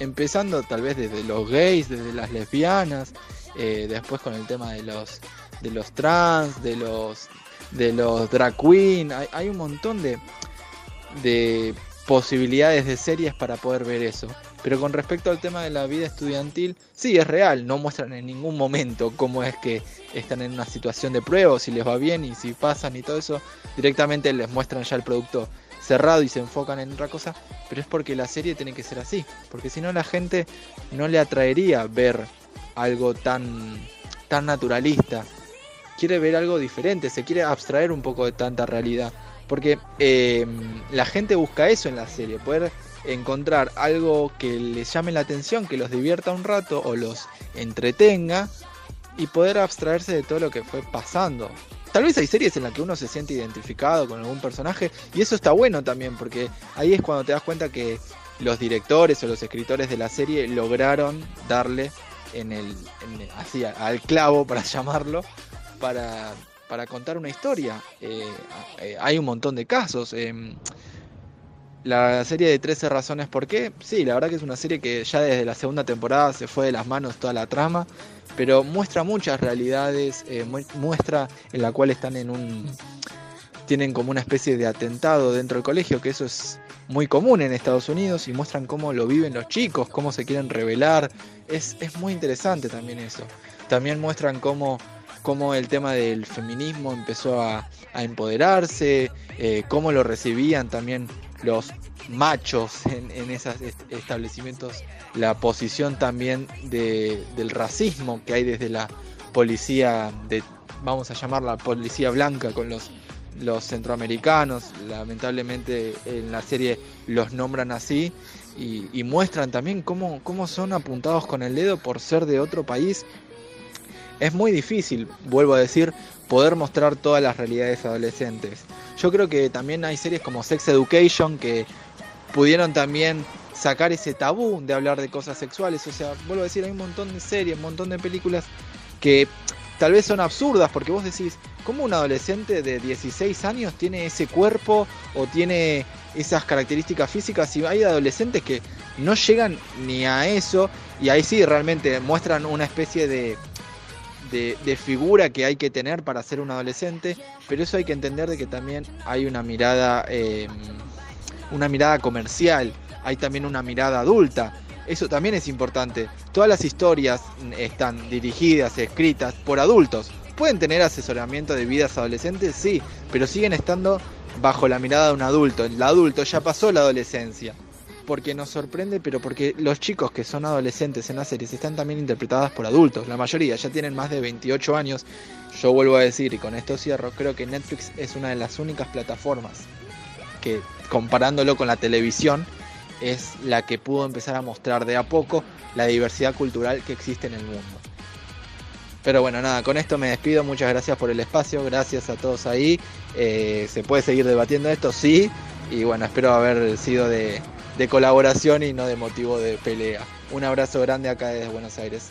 Empezando tal vez desde los gays, desde las lesbianas, eh, después con el tema de los, de los trans, de los, de los drag queen. Hay, hay un montón de, de posibilidades de series para poder ver eso. Pero con respecto al tema de la vida estudiantil, sí, es real, no muestran en ningún momento cómo es que están en una situación de prueba, si les va bien y si pasan y todo eso, directamente les muestran ya el producto cerrado y se enfocan en otra cosa, pero es porque la serie tiene que ser así, porque si no la gente no le atraería ver algo tan, tan naturalista, quiere ver algo diferente, se quiere abstraer un poco de tanta realidad, porque eh, la gente busca eso en la serie, poder encontrar algo que les llame la atención, que los divierta un rato o los entretenga y poder abstraerse de todo lo que fue pasando. Tal vez hay series en las que uno se siente identificado con algún personaje y eso está bueno también porque ahí es cuando te das cuenta que los directores o los escritores de la serie lograron darle en el, así al clavo para llamarlo para, para contar una historia. Eh, eh, hay un montón de casos. Em, la serie de 13 razones por qué, sí, la verdad que es una serie que ya desde la segunda temporada se fue de las manos toda la trama, pero muestra muchas realidades, eh, muestra en la cual están en un... tienen como una especie de atentado dentro del colegio, que eso es muy común en Estados Unidos, y muestran cómo lo viven los chicos, cómo se quieren revelar, es, es muy interesante también eso. También muestran cómo cómo el tema del feminismo empezó a, empoderarse, eh, cómo lo recibían también los machos en, esos establecimientos, la posición también del racismo que hay desde la policía, de, vamos a llamarla policía blanca con los, los centroamericanos, lamentablemente en la serie los nombran así y, muestran también cómo, cómo son apuntados con el dedo por ser de otro país es muy difícil, vuelvo a decir, poder mostrar todas las realidades adolescentes. Yo creo que también hay series como Sex Education que pudieron también sacar ese tabú de hablar de cosas sexuales. O sea, vuelvo a decir, hay un montón de series, un montón de películas que tal vez son absurdas porque vos decís, ¿cómo un adolescente de 16 años tiene ese cuerpo o tiene esas características físicas? Y hay adolescentes que no llegan ni a eso y ahí sí realmente muestran una especie de de, figura que hay que tener para ser un adolescente, pero eso hay que entender de que también hay una mirada, em, una mirada comercial, hay también una mirada adulta. Eso también es importante. Todas las historias están dirigidas, escritas por adultos. Pueden tener asesoramiento de vidas adolescentes, sí, pero siguen estando bajo la mirada de un adulto. El adulto ya pasó la adolescencia porque nos sorprende, pero porque los chicos que son adolescentes en las series están también interpretadas por adultos. La mayoría ya tienen más de 28 años. Yo vuelvo a decir, y con esto cierro, creo que Netflix es una de las únicas plataformas que, comparándolo con la televisión, es la que pudo empezar a mostrar de a poco la diversidad cultural que existe en el mundo. Pero bueno, nada, con esto me despido. Muchas gracias por el espacio, gracias a todos ahí. Eh, ¿Se puede seguir debatiendo esto? Sí. Y bueno, espero haber sido de, de colaboración y no de motivo de pelea. Un abrazo grande acá desde Buenos Aires.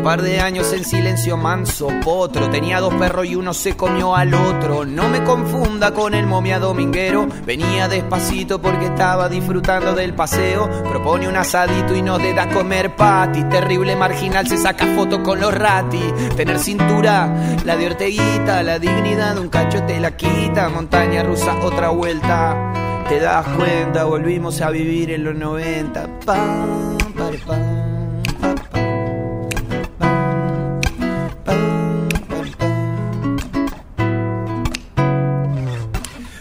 Un par de años en silencio manso, potro. Tenía dos perros y uno se comió al otro. No me confunda con el momia dominguero. Venía despacito porque estaba disfrutando del paseo. Propone un asadito y no te da comer pati. Terrible marginal se saca foto con los rati. Tener cintura, la de Orteguita, la dignidad de un cacho te la quita. Montaña rusa, otra vuelta te das cuenta, volvimos a vivir en los 90.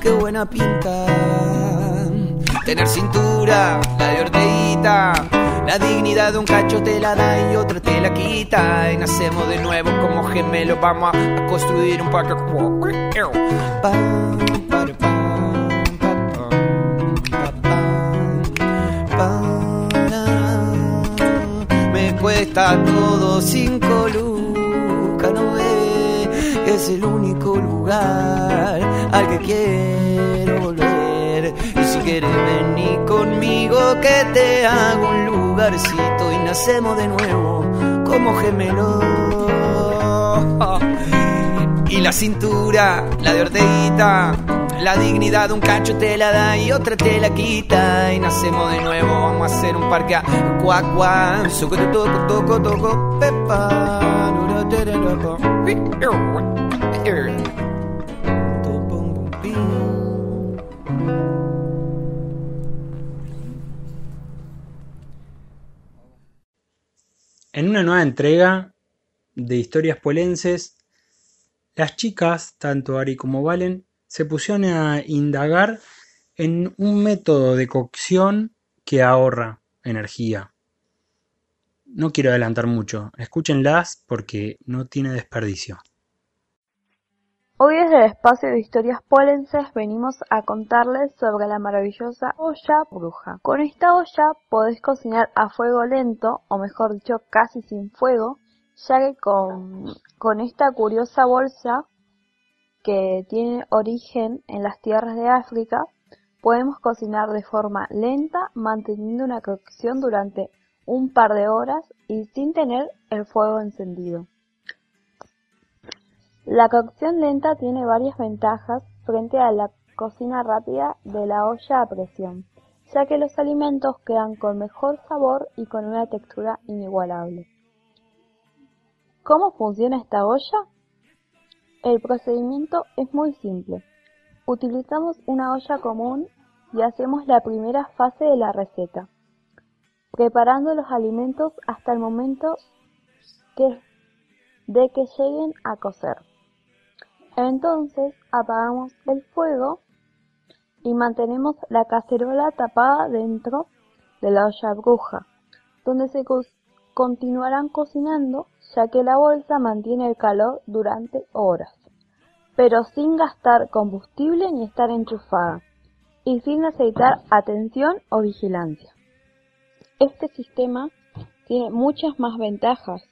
Qué buena pinta. Tener cintura, la de orteguita la dignidad de un cacho te la da y otro te la quita. Y nacemos de nuevo como gemelos. Vamos a, construir un parque. Me cuesta todo no ve es el único lugar al que quiero volver. Y si quieres venir conmigo, que te hago un lugarcito y nacemos de nuevo como gemelos. Y la cintura, la de Orteguita, la dignidad de un cacho te la da y otra te la quita. Y nacemos de nuevo, vamos a hacer un parque a cuac cuac, soco toco toco toco pepa. En una nueva entrega de Historias Polenses, las chicas, tanto Ari como Valen, se pusieron a indagar en un método de cocción que ahorra energía. No quiero adelantar mucho, escúchenlas porque no tiene desperdicio. Hoy desde el espacio de historias polenses venimos a contarles sobre la maravillosa olla bruja. Con esta olla podés cocinar a fuego lento, o mejor dicho, casi sin fuego, ya que con, con esta curiosa bolsa que tiene origen en las tierras de África, podemos cocinar de forma lenta, manteniendo una cocción durante un par de horas y sin tener el fuego encendido. La cocción lenta tiene varias ventajas frente a la cocina rápida de la olla a presión, ya que los alimentos quedan con mejor sabor y con una textura inigualable. ¿Cómo funciona esta olla? El procedimiento es muy simple. Utilizamos una olla común y hacemos la primera fase de la receta, preparando los alimentos hasta el momento de que lleguen a cocer. Entonces apagamos el fuego y mantenemos la cacerola tapada dentro de la olla bruja, donde se continuarán cocinando ya que la bolsa mantiene el calor durante horas, pero sin gastar combustible ni estar enchufada y sin necesitar atención o vigilancia. Este sistema tiene muchas más ventajas,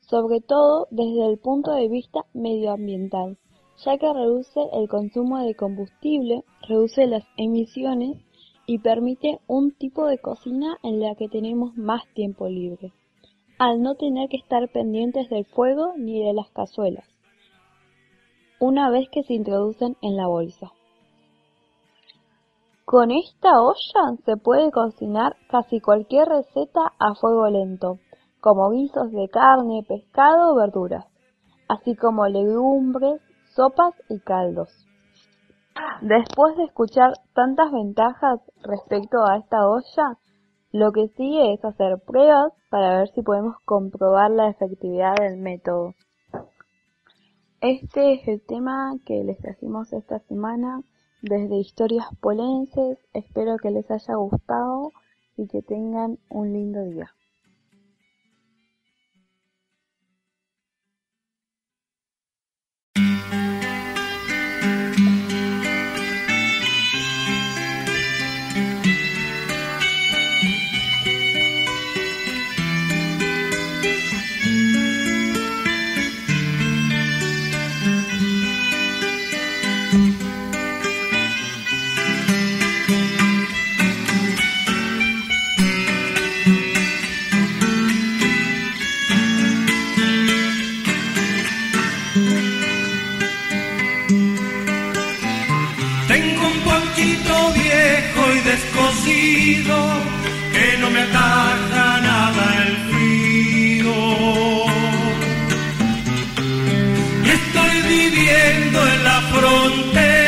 sobre todo desde el punto de vista medioambiental, ya que reduce el consumo de combustible, reduce las emisiones y permite un tipo de cocina en la que tenemos más tiempo libre, al no tener que estar pendientes del fuego ni de las cazuelas, una vez que se introducen en la bolsa. Con esta olla se puede cocinar casi cualquier receta a fuego lento, como guisos de carne, pescado o verduras, así como legumbres, sopas y caldos. Después de escuchar tantas ventajas respecto a esta olla, lo que sigue es hacer pruebas para ver si podemos comprobar la efectividad del método. Este es el tema que les trajimos esta semana desde Historias Polenses. Espero que les haya gustado y que tengan un lindo día. Que no me ataja nada el frío. Y estoy viviendo en la frontera,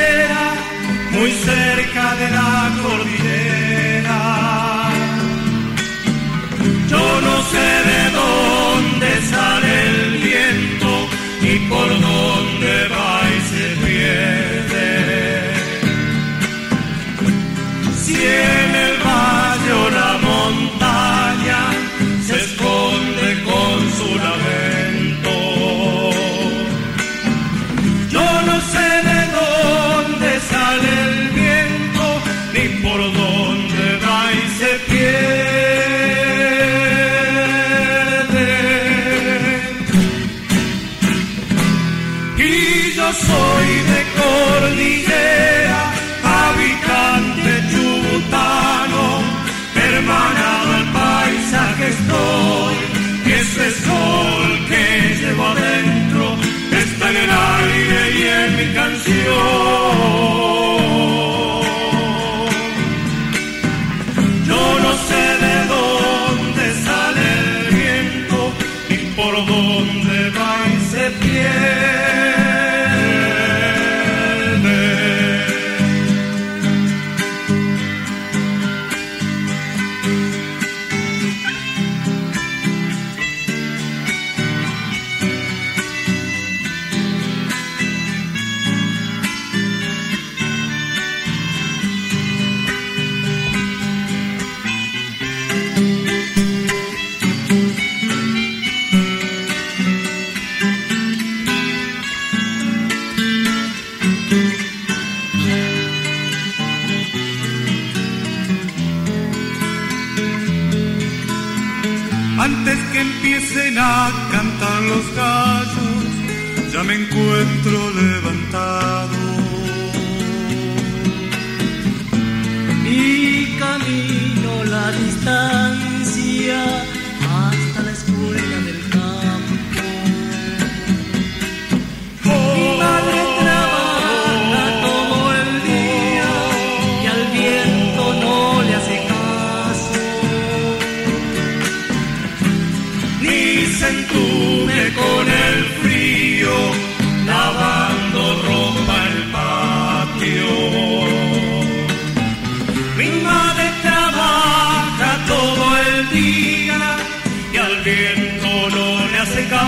viento no le hace caso.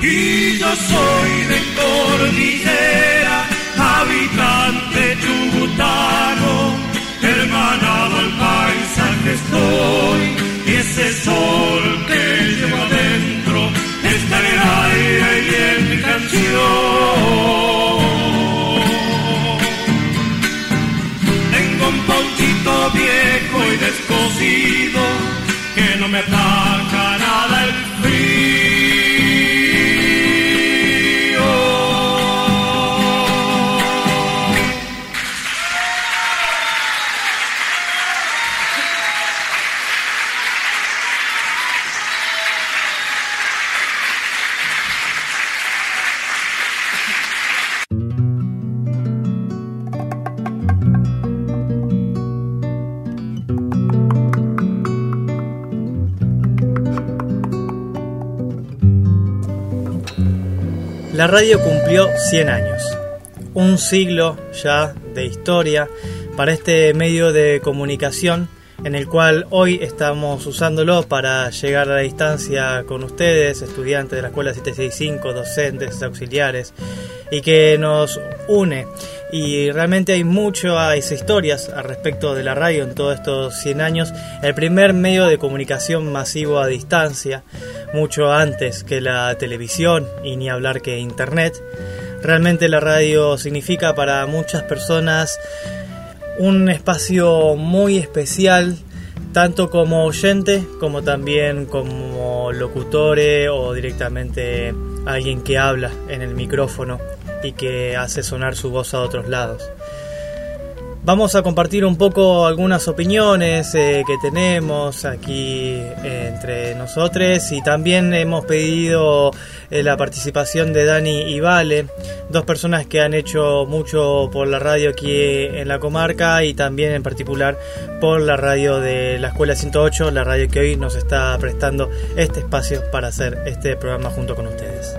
Y yo soy de cordillera, habitante chubutano, hermanado al paisaje estoy, y ese sol que llevo adentro está en el aire y en mi canción. Tengo un ponchito viejo y descosido que no me ataca La radio cumplió 100 años, un siglo ya de historia para este medio de comunicación en el cual hoy estamos usándolo para llegar a la distancia con ustedes, estudiantes de la Escuela 765, docentes, auxiliares, y que nos une. Y realmente hay muchas historias al respecto de la radio en todos estos 100 años. El primer medio de comunicación masivo a distancia, mucho antes que la televisión y ni hablar que Internet. Realmente la radio significa para muchas personas un espacio muy especial, tanto como oyente como también como locutore o directamente alguien que habla en el micrófono y que hace sonar su voz a otros lados. Vamos a compartir un poco algunas opiniones eh, que tenemos aquí eh, entre nosotros y también hemos pedido eh, la participación de Dani y Vale, dos personas que han hecho mucho por la radio aquí en la comarca y también en particular por la radio de la Escuela 108, la radio que hoy nos está prestando este espacio para hacer este programa junto con ustedes.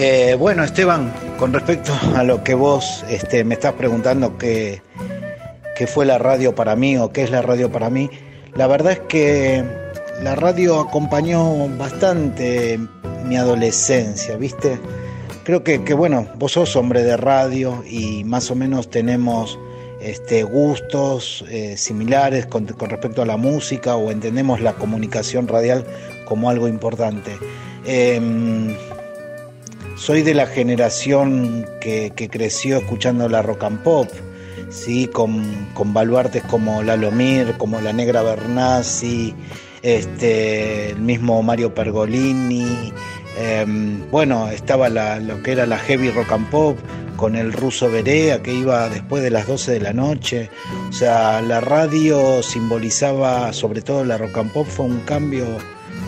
Eh, bueno, Esteban, con respecto a lo que vos este, me estás preguntando, qué, fue la radio para mí o qué es la radio para mí, la verdad es que la radio acompañó bastante mi adolescencia, ¿viste? Creo que, que, bueno, vos sos hombre de radio y más o menos tenemos este, gustos eh, similares con, respecto a la música o entendemos la comunicación radial como algo importante. Eh, soy de la generación que, creció escuchando la rock and pop, ¿sí? con, baluartes como Lalo Mir, como La Negra Bernasi, este, el mismo Mario Pergolini, em, bueno, estaba la, lo que era la heavy rock and pop con el ruso Berea que iba después de las 12 de la noche, o sea, la radio simbolizaba, sobre todo la rock and pop, fue un cambio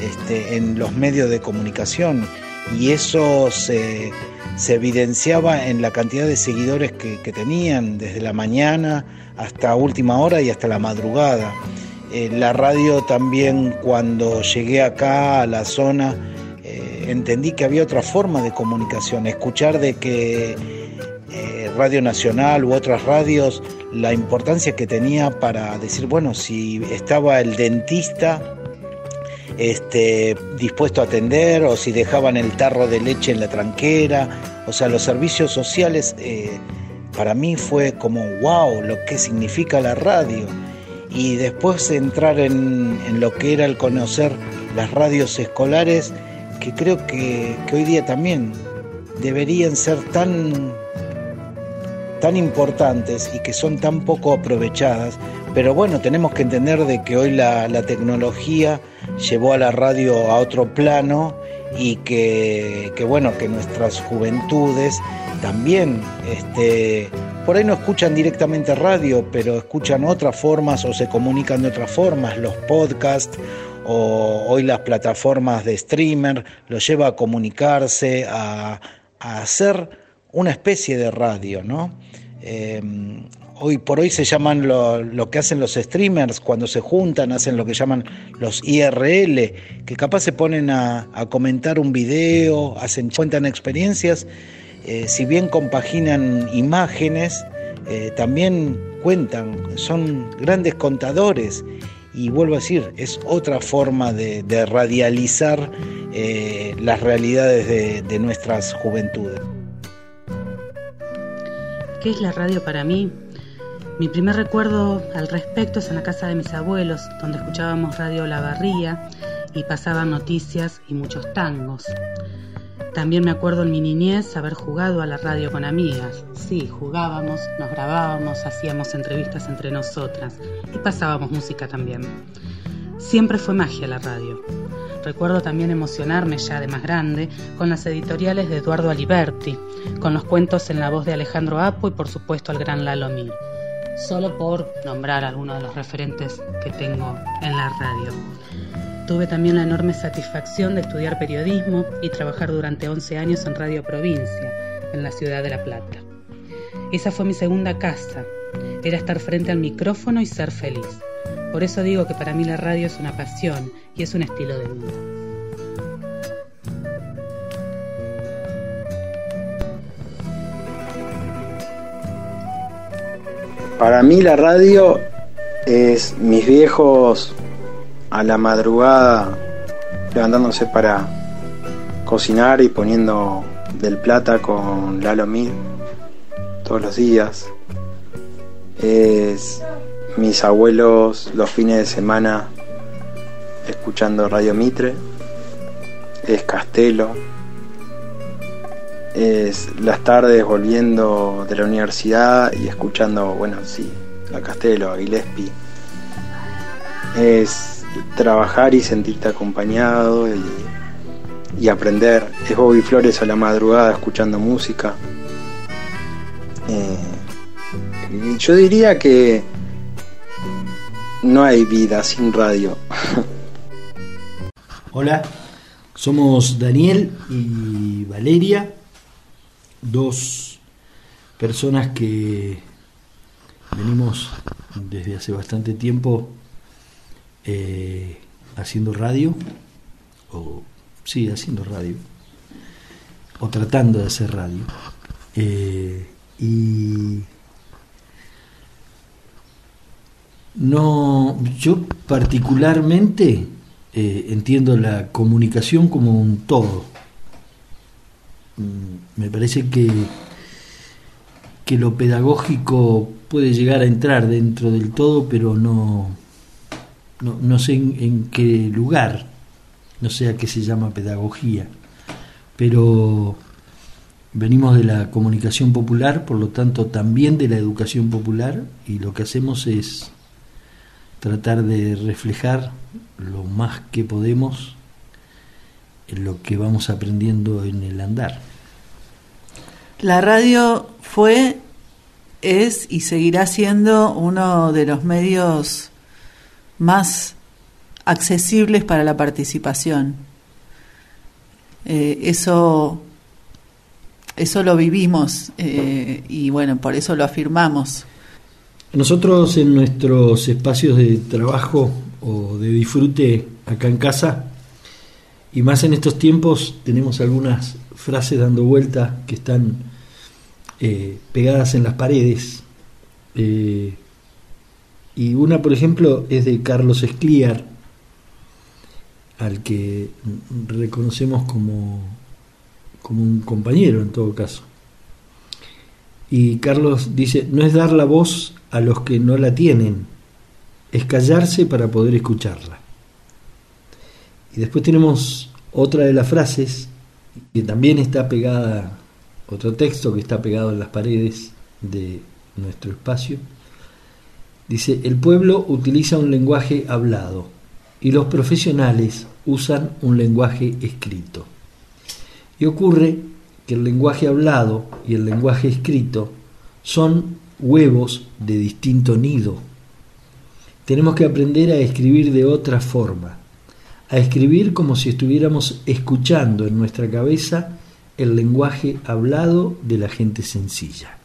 este, en los medios de comunicación y eso se, evidenciaba en la cantidad de seguidores que, tenían desde la mañana hasta última hora y hasta la madrugada. Eh, la radio también cuando llegué acá a la zona eh, entendí que había otra forma de comunicación, escuchar de que eh, Radio Nacional u otras radios la importancia que tenía para decir, bueno, si estaba el dentista este, dispuesto a atender o si dejaban el tarro de leche en la tranquera. O sea, los servicios sociales eh, para mí fue como, wow, lo que significa la radio. Y después entrar en, lo que era el conocer las radios escolares, que creo que, hoy día también deberían ser tan tan importantes y que son tan poco aprovechadas, pero bueno, tenemos que entender de que hoy la tecnología llevó a la radio a otro plano y que, bueno, que nuestras juventudes también este, por ahí no escuchan directamente radio, pero escuchan otras formas o se comunican de otras formas, los podcasts o hoy las plataformas de streamer los lleva a comunicarse, a, hacer una especie de radio, ¿no? Em, hoy por hoy se llaman lo, que hacen los streamers cuando se juntan, hacen lo que llaman los IRL, que capaz se ponen a, comentar un video, hacen, cuentan experiencias, eh, si bien compaginan imágenes, eh, también cuentan, son grandes contadores. Y vuelvo a decir, es otra forma de, radializar eh, las realidades de, de nuestras juventudes. ¿Qué es la radio para mí? Mi primer recuerdo al respecto es en la casa de mis abuelos, donde escuchábamos Radio La Barría y pasaban noticias y muchos tangos. También me acuerdo en mi niñez haber jugado a la radio con amigas. Sí, jugábamos, nos grabábamos, hacíamos entrevistas entre nosotras y pasábamos música también. Siempre fue magia la radio. Recuerdo también emocionarme ya de más grande con las editoriales de Eduardo Aliberti, con los cuentos en la voz de Alejandro Apo y por supuesto al gran Lalo Mir solo por nombrar algunos de los referentes que tengo en la radio. Tuve también la enorme satisfacción de estudiar periodismo y trabajar durante 11 años en Radio Provincia, en la ciudad de La Plata. Esa fue mi segunda casa, era estar frente al micrófono y ser feliz. Por eso digo que para mí la radio es una pasión y es un estilo de vida. Para mí la radio es mis viejos a la madrugada levantándose para cocinar y poniendo del plata con Lalo Mir todos los días. Es mis abuelos los fines de semana escuchando Radio Mitre. Es Castelo es las tardes volviendo de la universidad y escuchando, bueno, sí, a Castelo, a Gillespie. Es trabajar y sentirte acompañado y, aprender. Es Bobby Flores a la madrugada escuchando música. Eh, yo diría que no hay vida sin radio. Hola, somos Daniel y Valeria dos personas que venimos desde hace bastante tiempo eh, haciendo radio, o sí, haciendo radio, o tratando de hacer radio. Eh, y no, yo particularmente eh, entiendo la comunicación como un todo Mm, me parece que, que lo pedagógico puede llegar a entrar dentro del todo, pero no, no, sé en, qué lugar, no sé a qué se llama pedagogía, pero venimos de la comunicación popular, por lo tanto también de la educación popular, y lo que hacemos es tratar de reflejar lo más que podemos en lo que vamos aprendiendo en el andar. La radio fue, es y seguirá siendo uno de los medios más accesibles para la participación. Eh, eso, eso lo vivimos eh, y bueno, por eso lo afirmamos. Nosotros en nuestros espacios de trabajo o de disfrute acá en casa, y más en estos tiempos, tenemos algunas frases dando vuelta que están eh, pegadas en las paredes. y una, por ejemplo, es de Carlos Escliar, al que reconocemos como, como un compañero en todo caso. Y Carlos dice, no es dar la voz a los que no la tienen, es callarse para poder escucharla. Y después tenemos otra de las frases que también está pegada, otro texto que está pegado en las paredes de nuestro espacio. Dice, el pueblo utiliza un lenguaje hablado y los profesionales usan un lenguaje escrito. Y ocurre que el lenguaje hablado y el lenguaje escrito son huevos de distinto nido. Tenemos que aprender a escribir de otra forma, a escribir como si estuviéramos escuchando en nuestra cabeza el lenguaje hablado de la gente sencilla.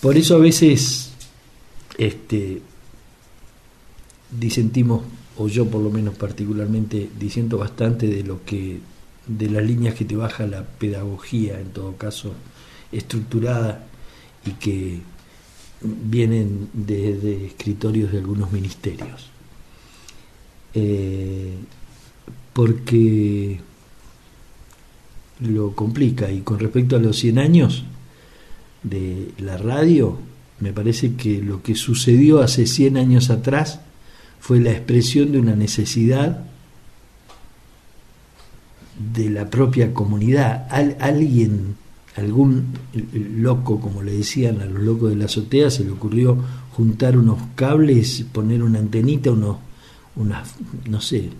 Por eso a veces este, disentimos, o yo por lo menos particularmente, disiento bastante de lo que, de las líneas que te baja la pedagogía, en todo caso, estructurada y que vienen de, escritorios de algunos ministerios. Eh, porque lo complica y con respecto a los 100 años de la radio, me parece que lo que sucedió hace 100 años atrás fue la expresión de una necesidad de la propia comunidad. alguien, algún loco, como le decían a los locos de la azotea, se le ocurrió juntar unos cables, poner una antenita, unos, unas, no sé,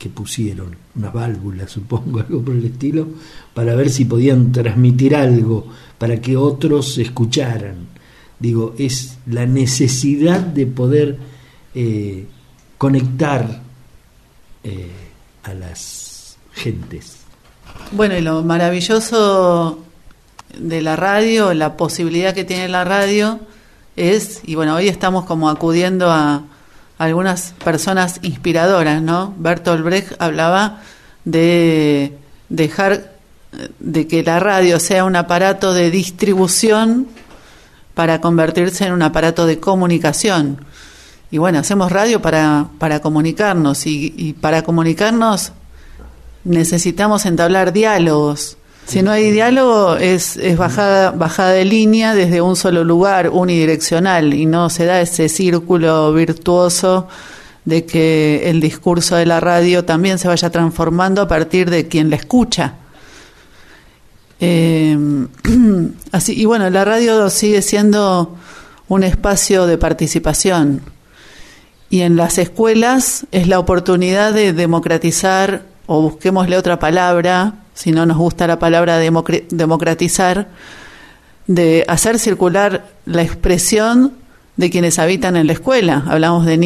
que pusieron, unas válvulas, supongo, algo por el estilo, para ver si podían transmitir algo, para que otros escucharan. Digo, es la necesidad de poder eh, conectar eh, a las gentes. Bueno, y lo maravilloso de la radio, la posibilidad que tiene la radio es, y bueno, hoy estamos como acudiendo a, algunas personas inspiradoras, ¿no? Bertolt Brecht hablaba de dejar de que la radio sea un aparato de distribución para convertirse en un aparato de comunicación. Y bueno, hacemos radio para, para comunicarnos y, para comunicarnos necesitamos entablar diálogos. Si no hay diálogo es, es bajada, bajada de línea desde un solo lugar, unidireccional, y no se da ese círculo virtuoso de que el discurso de la radio también se vaya transformando a partir de quien la escucha. Eh, así, y bueno, la radio sigue siendo un espacio de participación y en las escuelas es la oportunidad de democratizar, o busquémosle otra palabra, si no nos gusta la palabra democratizar, de hacer circular la expresión de quienes habitan en la escuela. Hablamos de,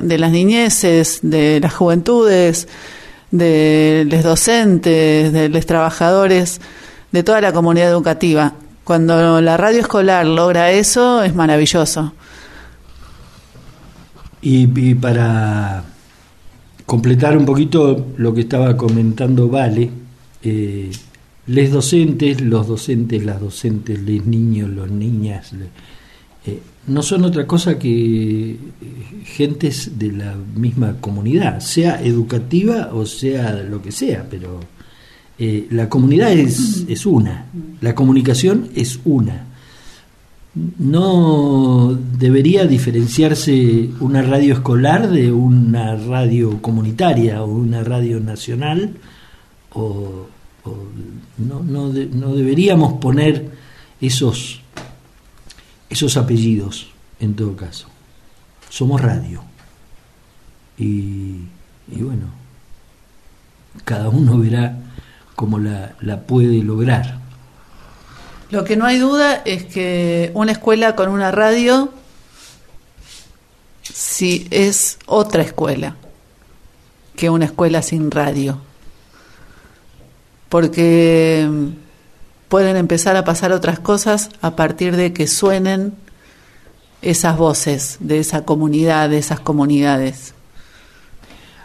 de, las niñeces, de las juventudes, de los docentes, de los trabajadores, de toda la comunidad educativa. Cuando la radio escolar logra eso, es maravilloso. Y, para completar un poquito lo que estaba comentando Vale, eh, les docentes, los docentes, las docentes, les niños, los niñas, eh, no son otra cosa que eh, gentes de la misma comunidad, sea educativa o sea lo que sea, pero la comunidad es, es una, la comunicación es una. No debería diferenciarse una radio escolar de una radio comunitaria o una radio nacional o, no, no, deberíamos poner esos esos apellidos en todo caso. Somos radio. Y, y bueno, cada uno verá cómo la, la puede lograr. Lo que no hay duda es que una escuela con una radio sí es otra escuela que una escuela sin radio. Porque mm, pueden empezar a pasar otras cosas a partir de que suenen esas voces de esa comunidad, de esas comunidades.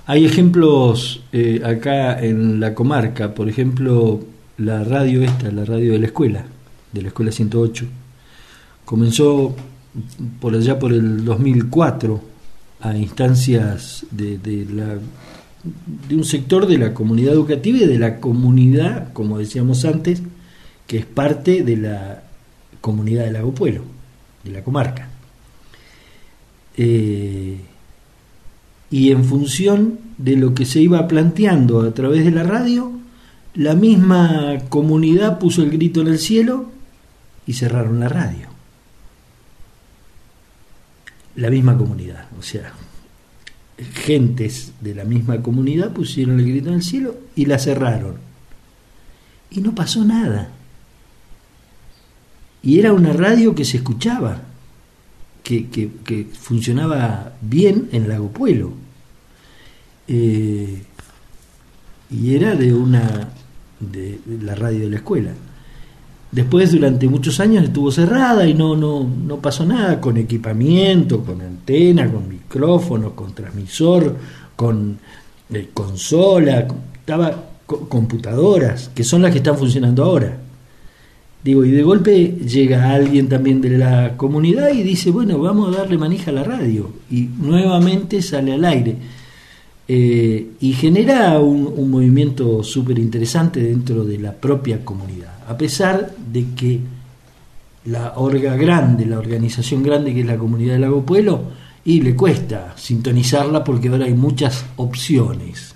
Hay ejemplos eh, acá en la comarca, por ejemplo, la radio esta, la radio de la escuela, de la escuela 108, comenzó por allá por el 2004 a instancias de, de, la, de un sector de la comunidad educativa y de la comunidad, como decíamos antes, que es parte de la comunidad del Lago Pueblo, de la comarca. Eh, y en función de lo que se iba planteando a través de la radio, la misma comunidad puso el grito en el cielo y cerraron la radio. La misma comunidad, o sea, gentes de la misma comunidad pusieron el grito en el cielo y la cerraron. Y no pasó nada. Y era una radio que se escuchaba que, funcionaba bien en Lago Puelo. Eh, y era de una de, la radio de la escuela. Después, durante muchos años, estuvo cerrada y no, no, no pasó nada con equipamiento, con antena, con micrófono, con transmisor, con eh, consola, estaba computadoras, que son las que están funcionando ahora. Digo, y de golpe llega alguien también de la comunidad y dice, bueno, vamos a darle manija a la radio. Y nuevamente sale al aire. Eh, y genera un, movimiento súper interesante dentro de la propia comunidad. A pesar de que la orga grande, la organización grande que es la comunidad de Lago Pueblo, y le cuesta sintonizarla porque ahora hay muchas opciones.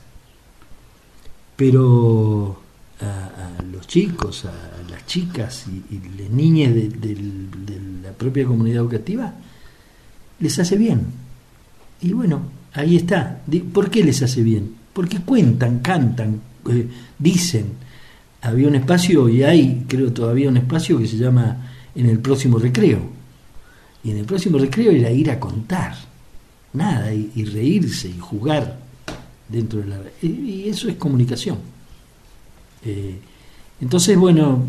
Pero a, los chicos, a las chicas y, las niñas de, de, la propia comunidad educativa, les hace bien. Y bueno, ahí está. ¿Por qué les hace bien? Porque cuentan, cantan, eh, dicen. Había un espacio y hay, creo todavía, un espacio que se llama en el próximo recreo. Y en el próximo recreo era ir a contar, nada, y, reírse y jugar dentro de la... Y, y eso es comunicación. Eh, entonces, bueno,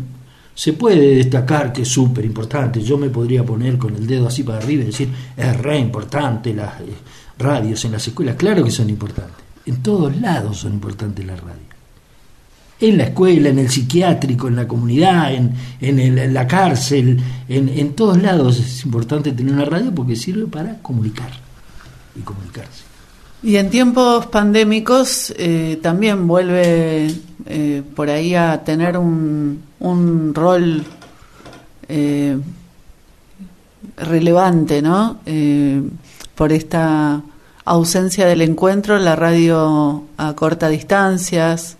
se puede destacar que es súper importante. Yo me podría poner con el dedo así para arriba y decir, es re importante las eh, radios en las escuelas. Claro que son importantes. En todos lados son importantes las radios. En la escuela, en el psiquiátrico, en la comunidad, en, en, la cárcel, en, en, todos lados es importante tener una radio porque sirve para comunicar y comunicarse. Y en tiempos pandémicos eh, también vuelve eh, por ahí a tener un, un rol eh, relevante, ¿no? Por esta ausencia del encuentro, la radio a corta distancias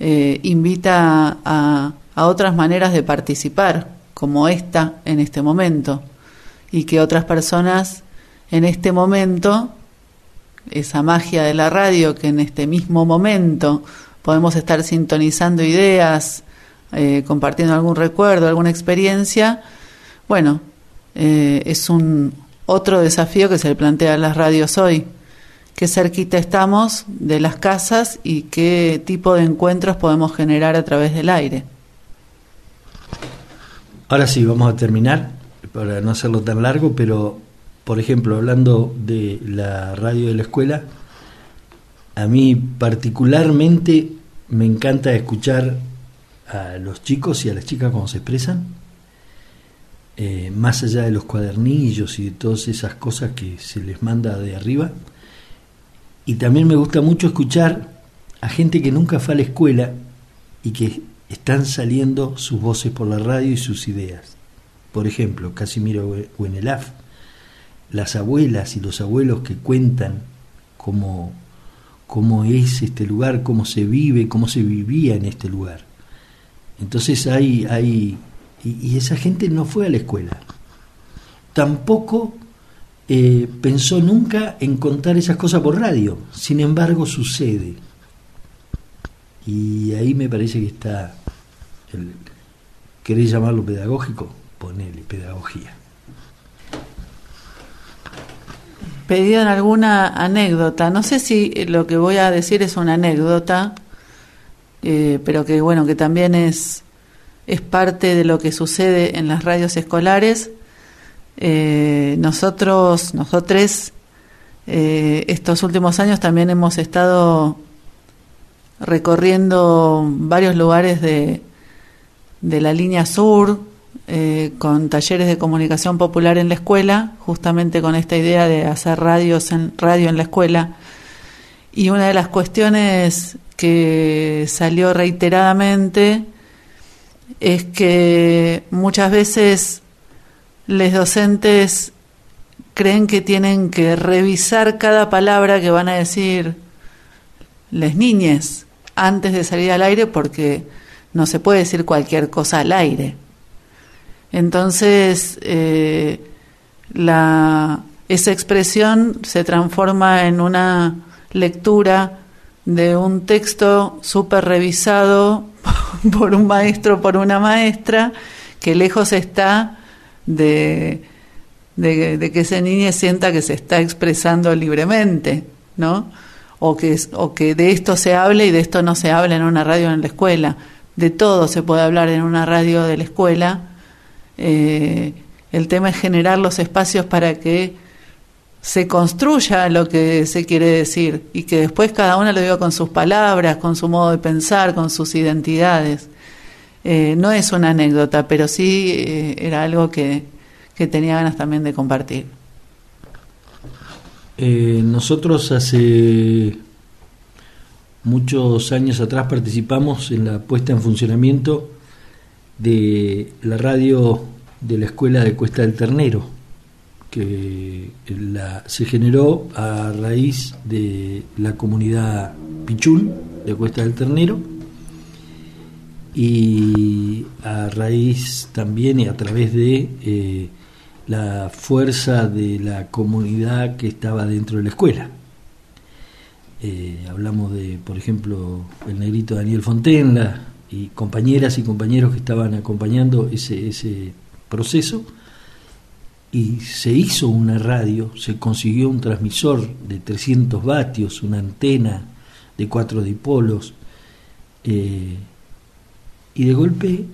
eh, invita a, a otras maneras de participar, como esta en este momento, y que otras personas en este momento, esa magia de la radio, que en este mismo momento podemos estar sintonizando ideas, eh, compartiendo algún recuerdo, alguna experiencia, bueno, eh, es un otro desafío que se le plantea a las radios hoy. Qué cerquita estamos de las casas y qué tipo de encuentros podemos generar a través del aire. Ahora sí, vamos a terminar, para no hacerlo tan largo, pero, por ejemplo, hablando de la radio de la escuela, a mí particularmente me encanta escuchar a los chicos y a las chicas cuando se expresan, eh, más allá de los cuadernillos y de todas esas cosas que se les manda de arriba. Y también me gusta mucho escuchar a gente que nunca fue a la escuela y que están saliendo sus voces por la radio y sus ideas. Por ejemplo, Casimiro Buenelaf, las abuelas y los abuelos que cuentan cómo, cómo es este lugar, cómo se vive, cómo se vivía en este lugar. Entonces hay, hay y, y, esa gente no fue a la escuela. Tampoco eh, pensó nunca en contar esas cosas por radio. Sin embargo, sucede. Y ahí me parece que está, el, ¿querés llamarlo pedagógico? Ponele pedagogía. Pedían alguna anécdota. No sé si lo que voy a decir es una anécdota, eh, pero que bueno, que también es, es parte de lo que sucede en las radios escolares. Eh, nosotros, nosotros, eh, estos últimos años también hemos estado recorriendo varios lugares de, de la línea sur, eh, con talleres de comunicación popular en la escuela, justamente con esta idea de hacer radios en, radio en la escuela. Y una de las cuestiones que salió reiteradamente es que muchas veces los docentes creen que tienen que revisar cada palabra que van a decir las niñas antes de salir al aire porque no se puede decir cualquier cosa al aire. Entonces, eh, la, esa expresión se transforma en una lectura de un texto súper revisado por un maestro, por una maestra, que lejos está de, de, que ese niño sienta que se está expresando libremente, ¿no? O que, o que de esto se hable y de esto no se habla en una radio en la escuela. De todo se puede hablar en una radio de la escuela, eh, el tema es generar los espacios para que se construya lo que se quiere decir y que después cada uno lo diga con sus palabras, con su modo de pensar, con sus identidades. Eh, no es una anécdota, pero sí eh, era algo que, que, tenía ganas también de compartir. nosotros hace muchos años atrás participamos en la puesta en funcionamiento de la radio de la escuela de Cuesta del Ternero, que se generó a raíz de la comunidad Pichún de Cuesta del Ternero y a raíz también y a través de eh, la fuerza de la comunidad que estaba dentro de la escuela. Eh, hablamos de, por ejemplo, el negrito Daniel Fontenla, y compañeras y compañeros que estaban acompañando ese proceso y se hizo una radio, se consiguió un transmisor de 300 vatios, una antena de cuatro dipolos eh, y de golpe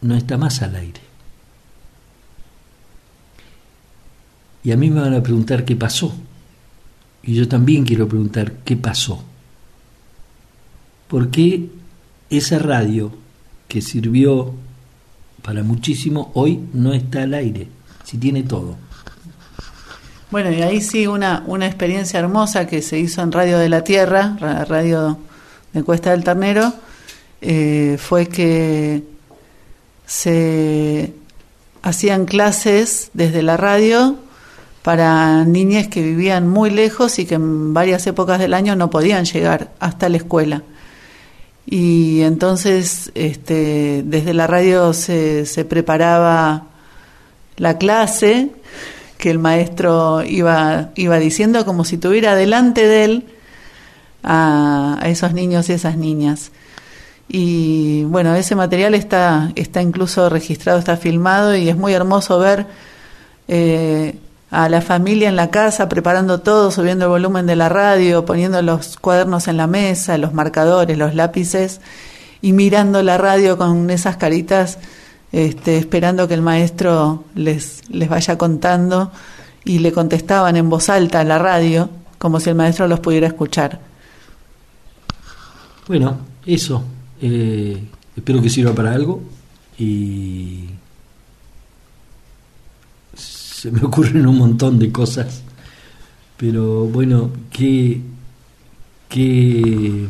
no está más al aire. Y a mí me van a preguntar qué pasó. Y yo también quiero preguntar qué pasó. ¿Por qué esa radio que sirvió para muchísimo, hoy no está al aire, si tiene todo. Bueno, y ahí sí una, una experiencia hermosa que se hizo en Radio de la Tierra, Radio de Cuesta del Ternero, eh, fue que se hacían clases desde la radio para niñas que vivían muy lejos y que en varias épocas del año no podían llegar hasta la escuela. Y entonces este, desde la radio se, se preparaba la clase que el maestro iba, iba diciendo como si tuviera delante de él a, esos niños y esas niñas. Y bueno, ese material está, está incluso registrado, está filmado y es muy hermoso ver eh, a la familia en la casa, preparando todo, subiendo el volumen de la radio, poniendo los cuadernos en la mesa, los marcadores, los lápices y mirando la radio con esas caritas, este, esperando que el maestro les, les vaya contando y le contestaban en voz alta a la radio, como si el maestro los pudiera escuchar. Bueno, eso. Eh, espero que sirva para algo y se me ocurren un montón de cosas, pero bueno, que, que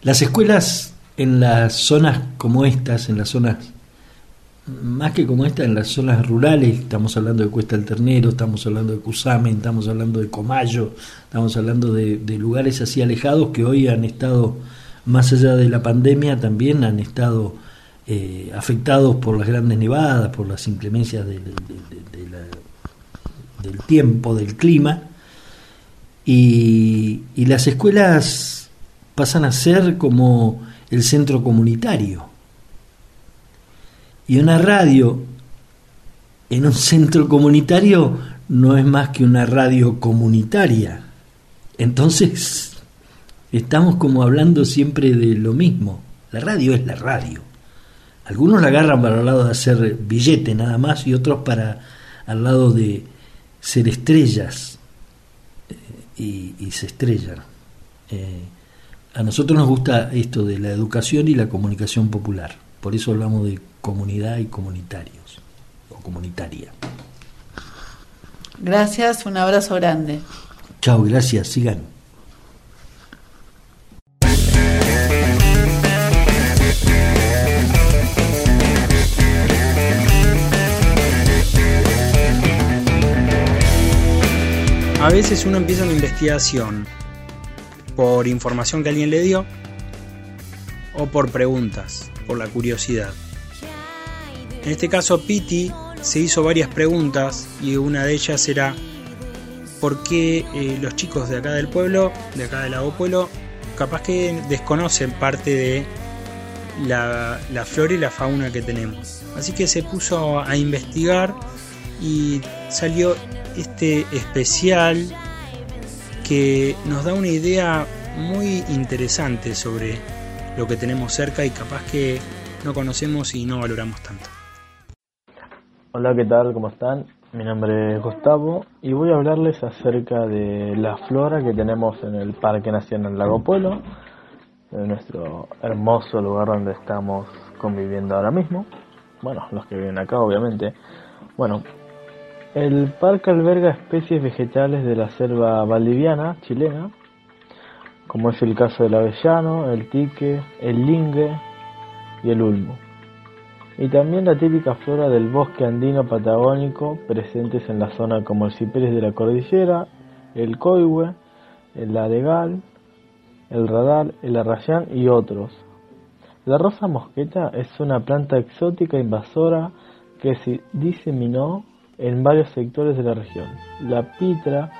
las escuelas en las zonas como estas, en las zonas, más que como esta, en las zonas rurales, estamos hablando de Cuesta del Ternero, estamos hablando de Cusamen, estamos hablando de Comayo, estamos hablando de, de lugares así alejados que hoy han estado, más allá de la pandemia, también han estado eh, afectados por las grandes nevadas, por las inclemencias del, tiempo, del clima, y las escuelas pasan a ser como el centro comunitario. Y una radio en un centro comunitario no es más que una radio comunitaria. Entonces, estamos como hablando siempre de lo mismo. La radio es la radio. Algunos la agarran para el lado de hacer billete nada más y otros para al lado de ser estrellas eh, y, se estrellan. Eh, a nosotros nos gusta esto de la educación y la comunicación popular. Por eso hablamos de comunidad y comunitarios o comunitaria. Gracias, un abrazo grande. Chao, gracias, sigan. A veces uno empieza una investigación por información que alguien le dio o por preguntas, por la curiosidad. En este caso, Piti se hizo varias preguntas y una de ellas era por qué eh, los chicos de acá del pueblo, de acá del Lago Pueblo, capaz que desconocen parte de la flora y la fauna que tenemos. Así que se puso a investigar y salió este especial que nos da una idea muy interesante sobre lo que tenemos cerca y capaz que no conocemos y no valoramos tanto. Hola, ¿qué tal? ¿Cómo están? Mi nombre es Gustavo y voy a hablarles acerca de la flora que tenemos en el Parque Nacional Lago Pueblo, en nuestro hermoso lugar donde estamos conviviendo ahora mismo. Bueno, los que viven acá, obviamente. Bueno, el parque alberga especies vegetales de la selva valdiviana chilena, como es el caso del avellano, el tique, el lingue y el ulmo. Y también la típica flora del bosque andino patagónico presentes en la zona como el ciprés de la cordillera, el coihue, el adegal, el radal, el arrayán y otros. La rosa mosqueta es una planta exótica invasora que se diseminó en varios sectores de la región. La pitra,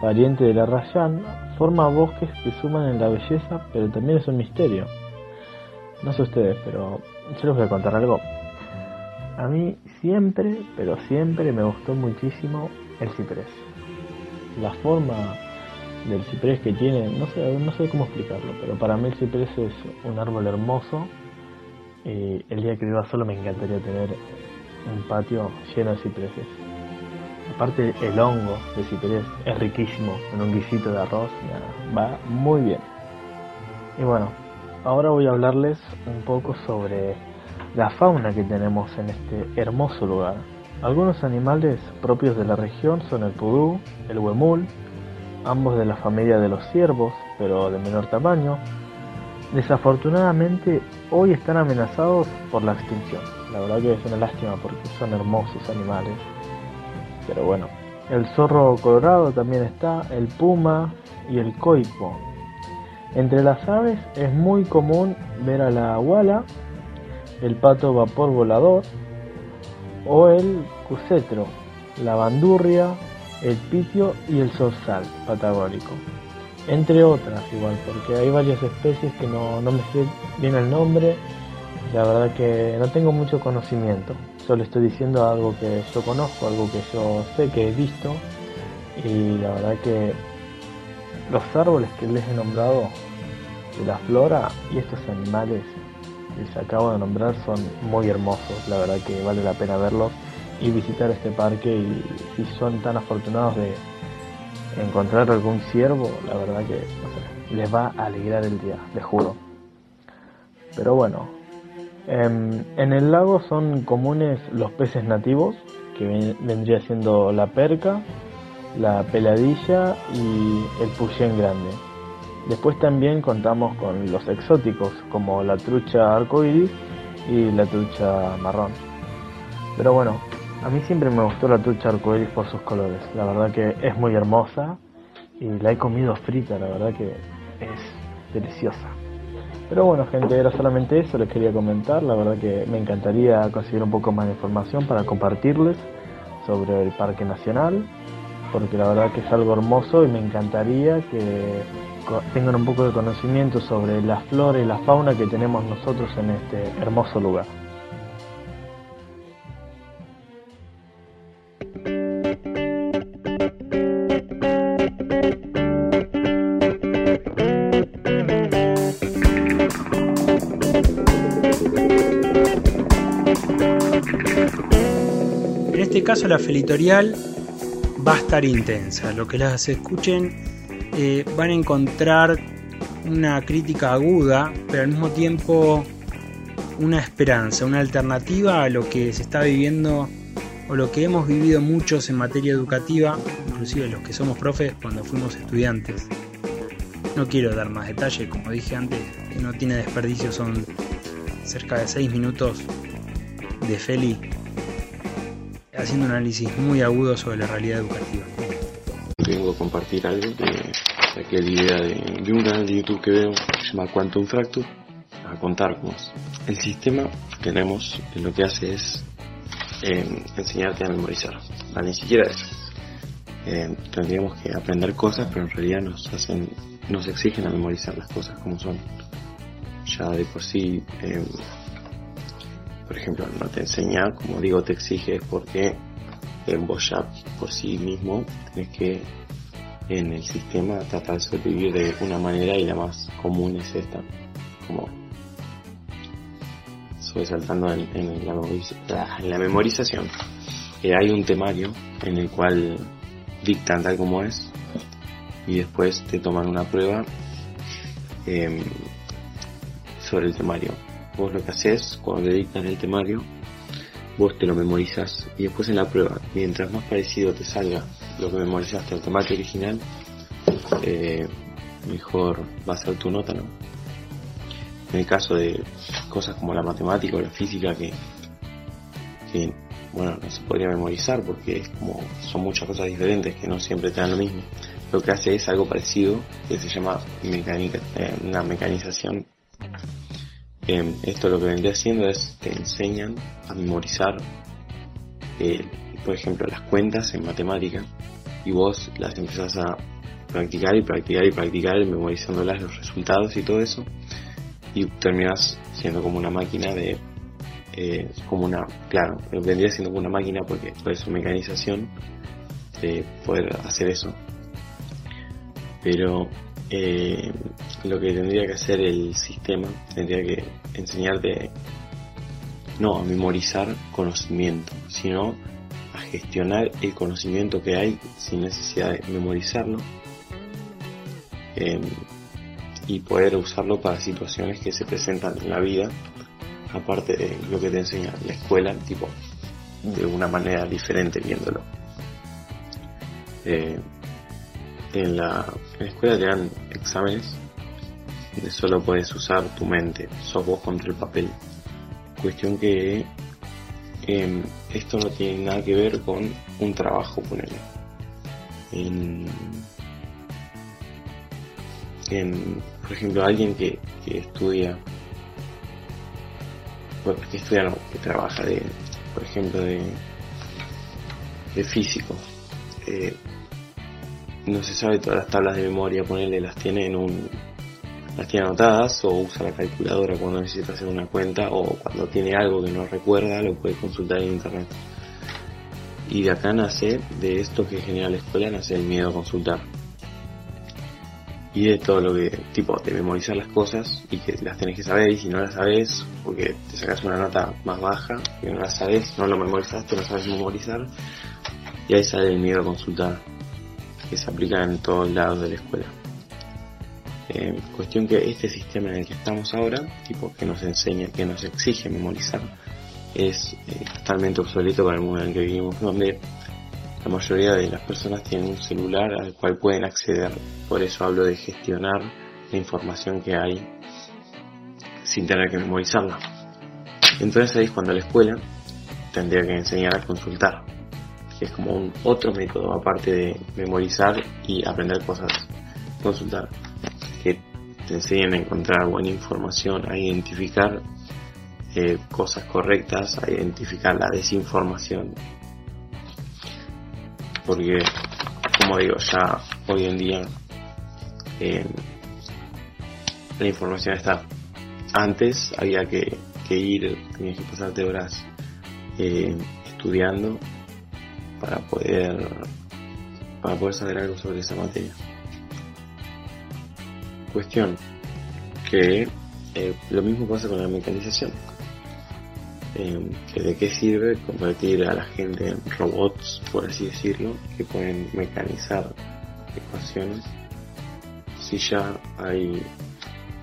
pariente del arrayán, forma bosques que suman en la belleza, pero también es un misterio. No sé ustedes, pero yo les voy a contar algo. A mí siempre, pero siempre me gustó muchísimo el ciprés. La forma del ciprés que tiene, no sé, no sé cómo explicarlo, pero para mí el ciprés es un árbol hermoso. Y el día que viva solo me encantaría tener un patio lleno de cipreses. Aparte el hongo de ciprés es riquísimo en un guisito de arroz, va muy bien. Y bueno, ahora voy a hablarles un poco sobre la fauna que tenemos en este hermoso lugar. Algunos animales propios de la región son el pudú, el huemul, ambos de la familia de los ciervos, pero de menor tamaño. Desafortunadamente hoy están amenazados por la extinción. La verdad que es una lástima porque son hermosos animales. Pero bueno, el zorro colorado también está, el puma y el coipo. Entre las aves es muy común ver a la aguala, el pato vapor volador o el cucetro, la bandurria, el pitio y el zorzal patagónico. Entre otras igual, porque hay varias especies que no, no me sé bien el nombre la verdad que no tengo mucho conocimiento, solo estoy diciendo algo que yo conozco, algo que yo sé, que he visto y la verdad que los árboles que les he nombrado la flora y estos animales que les acabo de nombrar son muy hermosos, la verdad que vale la pena verlos y visitar este parque y si son tan afortunados de encontrar algún ciervo, la verdad que les va a alegrar el día, les juro. Pero bueno, Em, en el lago son comunes los peces nativos, que vendría siendo la perca, la peladilla y el puyén grande. Después también contamos con los exóticos, como la trucha arcoíris y la trucha marrón. Pero bueno, a mí siempre me gustó la trucha arcoíris por sus colores. La verdad que es muy hermosa y la he comido frita, la verdad que es deliciosa. Pero bueno, gente, era solamente eso, les quería comentar. La verdad que me encantaría conseguir un poco más de información para compartirles sobre el Parque Nacional, porque la verdad que es algo hermoso y me encantaría que tengan un poco de conocimiento sobre la flora y la fauna que tenemos nosotros en este hermoso lugar. Caso la felitorial va a estar intensa. Lo que las escuchen eh, van a encontrar una crítica aguda, pero al mismo tiempo una esperanza, una alternativa a lo que se está viviendo o lo que hemos vivido muchos en materia educativa, inclusive los que somos profes cuando fuimos estudiantes. No quiero dar más detalle, como dije antes, no tiene desperdicio, son cerca de 6 minutos de Feli haciendo un análisis muy agudo sobre la realidad educativa. Vengo a compartir algo de aquella idea de, un canal de YouTube que veo que se llama Quantum Fracture a contar es. El sistema que tenemos lo que hace es eh, enseñarte a memorizar, Ah, ni siquiera eso. Eh, tendríamos que aprender cosas, pero en realidad nos hacen, nos exigen a memorizar las cosas como son. Ya de por sí, eh, por ejemplo, no te enseña, como digo, te exige porque en ya por sí mismo tenés que en el sistema tratar de sobrevivir de una manera y la más común es esta, como sobresaltando en, en la memorización. Eh, hay un temario en el cual dictan tal como es y después te toman una prueba em, sobre el temario. Vos lo que haces cuando te dictan el temario vos te lo memorizas y después en la prueba, mientras más parecido te salga lo que memorizaste al temario original, eh, mejor va a ser tu nota, ¿no? En el caso de cosas como la matemática o la física que, bueno, no se podría memorizar porque es como, son muchas cosas diferentes que no siempre te dan lo mismo. Lo que hace es algo parecido que se llama eh, una mecanización eh, esto lo que vendría haciendo es te enseñan a memorizar, eh, por ejemplo, las cuentas en matemática y vos las empezás a practicar y practicar y practicar, memorizándolas los resultados y todo eso y terminas siendo como una máquina de eh, como una claro vendría siendo como una máquina porque por eso mecanización de poder hacer eso. Pero eh, lo que tendría que hacer el sistema tendría que enseñarte no a memorizar conocimiento, sino a gestionar el conocimiento que hay sin necesidad de memorizarlo eh, y poder usarlo para situaciones que se presentan en la vida, aparte de lo que te enseña la escuela, tipo de una manera diferente viéndolo. Eh, en la, escuela te dan exámenes donde solo puedes usar tu mente, sos vos contra el papel. Cuestión que em, esto no tiene nada que ver con un trabajo, ponele. En, en, por ejemplo, alguien que, que estudia, bueno, que estudia, no, que trabaja de, por ejemplo, de, de físico. eh, no se sabe todas las tablas de memoria, ponerle las tiene en un las tiene anotadas o usa la calculadora cuando necesita hacer una cuenta o cuando tiene algo que no recuerda lo puede consultar en internet. Y de acá nace, de esto que genera la escuela, nace el miedo a consultar. Y de todo lo que, tipo, de memorizar las cosas y que las tenés que saber y si no las sabes, porque te sacas una nota más baja, que no las sabes, no lo memorizaste, no sabes memorizar, y ahí sale el miedo a consultar que se aplica en todos lados de la escuela. Eh, cuestión que este sistema en el que estamos ahora, tipo que nos enseña, que nos exige memorizar, es eh, totalmente obsoleto para el mundo en el que vivimos, donde la mayoría de las personas tienen un celular al cual pueden acceder. Por eso hablo de gestionar la información que hay sin tener que memorizarla. Entonces ahí es cuando la escuela tendría que enseñar a consultar, es como un otro método aparte de memorizar y aprender cosas. Consultar, que te enseñen a encontrar buena información, a identificar eh, cosas correctas, a identificar la desinformación. Porque, como digo, ya hoy en día eh, la información está. Antes había que, que ir, tenías que pasarte horas eh, estudiando para poder para poder saber algo sobre esa materia. Cuestión que eh, lo mismo pasa con la mecanización. Que de qué sirve convertir a la gente en robots, por así decirlo, que pueden mecanizar ecuaciones, si ya hay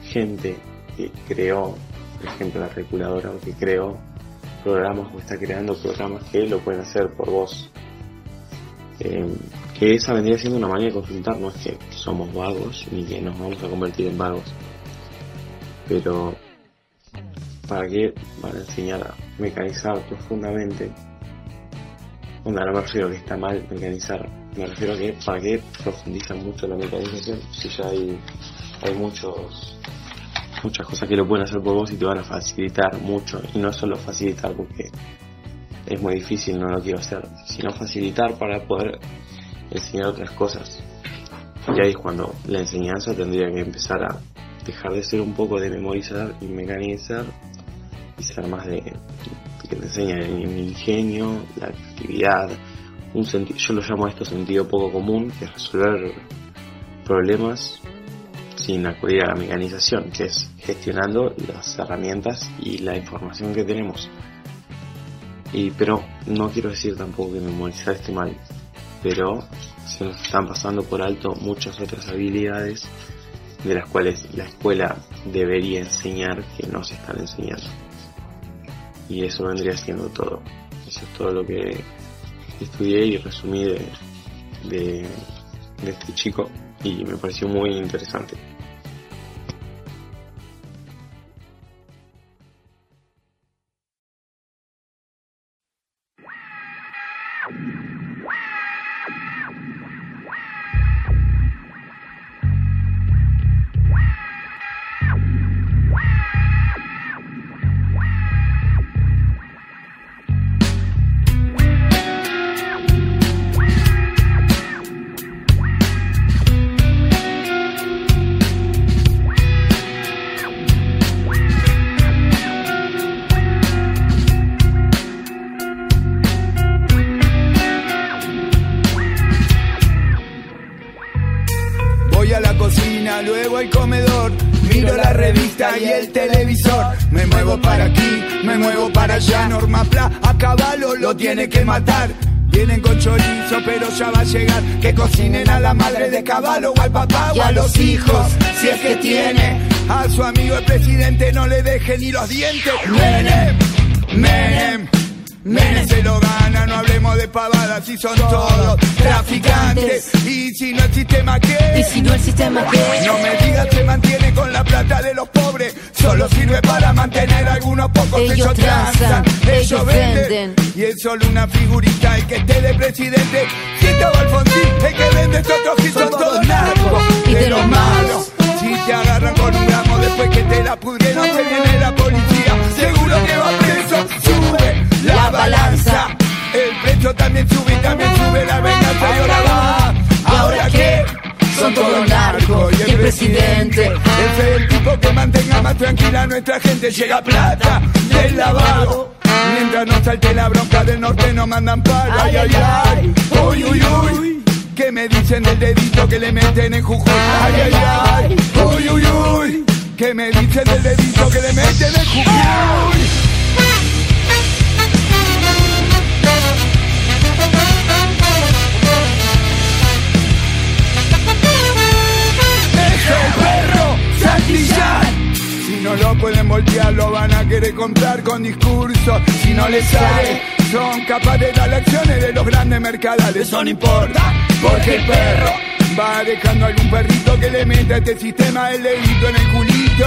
gente que creó, por ejemplo, la calculadora, o que creó programas o está creando programas que lo pueden hacer por vos. Eh, que esa vendría siendo una manera de consultar, no es que somos vagos ni que nos vamos a convertir en vagos. Pero, ¿para qué van a enseñar a mecanizar profundamente? Onda, no me refiero a que está mal mecanizar, me refiero a que para qué profundizan mucho la mecanización si ya hay, hay muchos muchas cosas que lo pueden hacer por vos y te van a facilitar mucho y no solo facilitar porque es muy difícil, no lo quiero hacer, sino facilitar para poder enseñar otras cosas. Y ahí es cuando la enseñanza tendría que empezar a dejar de ser un poco de memorizar y mecanizar y ser más de que te enseñan el ingenio, la actividad, un sentido, yo lo llamo esto sentido poco común, que es resolver problemas sin acudir a la mecanización, que es gestionando las herramientas y la información que tenemos. Y pero no quiero decir tampoco que memorizar esté mal, pero se nos están pasando por alto muchas otras habilidades de las cuales la escuela debería enseñar que no se están enseñando. Y eso vendría siendo todo. Eso es todo lo que estudié y resumí de, este chico y me pareció muy interesante. De caballo o al papá o a los hijos, si es que tiene. A su amigo el presidente no le deje ni los dientes. Menem, Menem. Menem se lo gana, no hablemos de pavadas, si son todos traficantes. Y si no el sistema qué, Y si no el sistema qué, no me digas se mantiene con la plata de los solo sirve para mantener a algunos pocos. Ellos Ellos transan, ellos venden. Y es solo una figurita el que esté de presidente. Quito Alfonsín, el que vende estos que son todos narcos y de los malos. Si te agarran con un gramo después que te la pudrieron, te viene la policía. Seguro que va preso, sube la balanza. El precio también sube y también sube la venganza. Y ahora va, ahora qué, son todos narcos. Y el presidente, es el tipo que mantenga más tranquila a nuestra gente. Llega plata del lavado. Mientras no salte la bronca del norte, no mandan palo. Ay, ay, ay, uy, uy, uy. ¿Qué me dicen del dedito que le meten en Jujuy? Ay, ay, ay, uy, uy, uy. ¿Qué me dicen del dedito que le meten en Jujuy? ¡Es el perro Santillán! Si no lo pueden voltear, lo van a querer comprar con discursos. Si no les sale, son capaces de dar acciones de los grandes mercados. Eso no importa, porque el perro va dejando algún perrito que le meta a este sistema el dedito en el culito.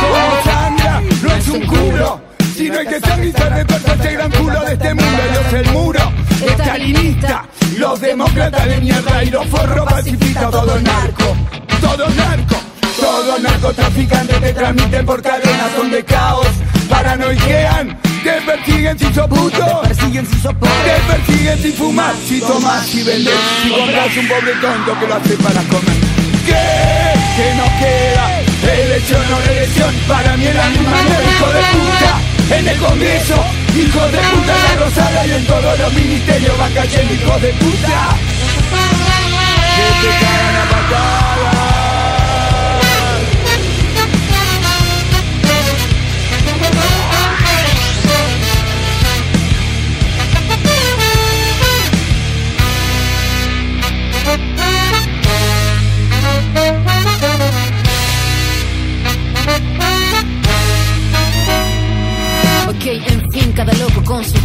Como sangra, no es un culo. Sino hay que sanguizar de todo este gran culo de este mundo. Ellos el muro, estalinista, los demócratas de mierda y los forros pacifistas, todo narco, todo narco. Todos narcotraficantes te transmiten por cadenas, son de caos. Paranoiquean, te persiguen si sos puto. Te persiguen si sos pobre. Te persiguen si fumas, si tomas, si vendes. Si compras un pobre tonto que lo hace para comer. ¿Qué? Que no queda elección o elección. Para mí misma mierda, hijo de puta. En el Congreso, hijo de puta en la Rosada y en todos los ministerios van cayendo hijos de puta. Que te cagan a.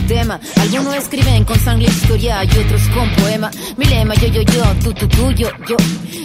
tema. Algunos escriben con sangre historia y otros con poema. Mi lema, yo, yo, yo, tú, tú, tú, yo, yo.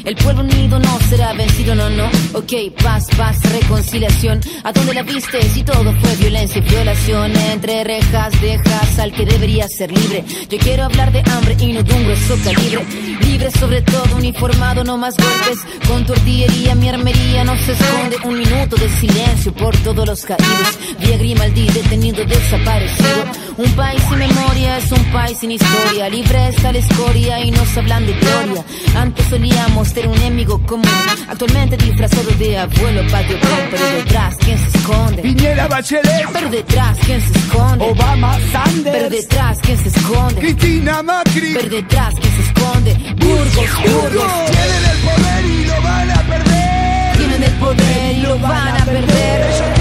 El pueblo unido no será vencido, no, no. Ok, paz, paz, reconciliación. ¿A dónde la viste? Si todo fue violencia y violación. Entre rejas dejas al que debería ser libre. Yo quiero hablar de hambre y no de un grueso calibre. Libre sobre todo, uniformado, no más golpes. Con tu artillería, mi armería no se esconde. Un minuto de silencio por todos los caídos. Vía detenido, desaparecido. Un país sin memoria es un país sin historia. Libre está la escoria y nos hablan de gloria. Antes solíamos ser un enemigo común. Actualmente disfrazado de abuelo patio, pero detrás, ¿quién se esconde? Piñera Bachelet. Pero detrás, ¿quién se esconde? Obama Sanders. Pero detrás, ¿quién se esconde? Cristina Macri. Pero detrás, ¿quién se esconde? Burgos, Burgos. Tienen el poder y lo van a perder. Tienen el poder y lo van a perder.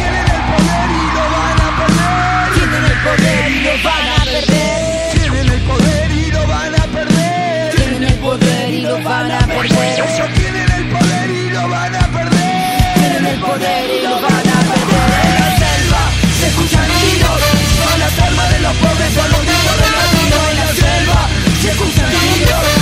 van a perder. Tienen el poder y lo van a perder. Tienen el poder y lo van a perder. Tienen el poder y lo van a perder. Tienen el poder y lo van a perder. En la selva se escuchan tiros. Son las armas de los pobres, son los gritos de la los En la selva se escuchan tiros.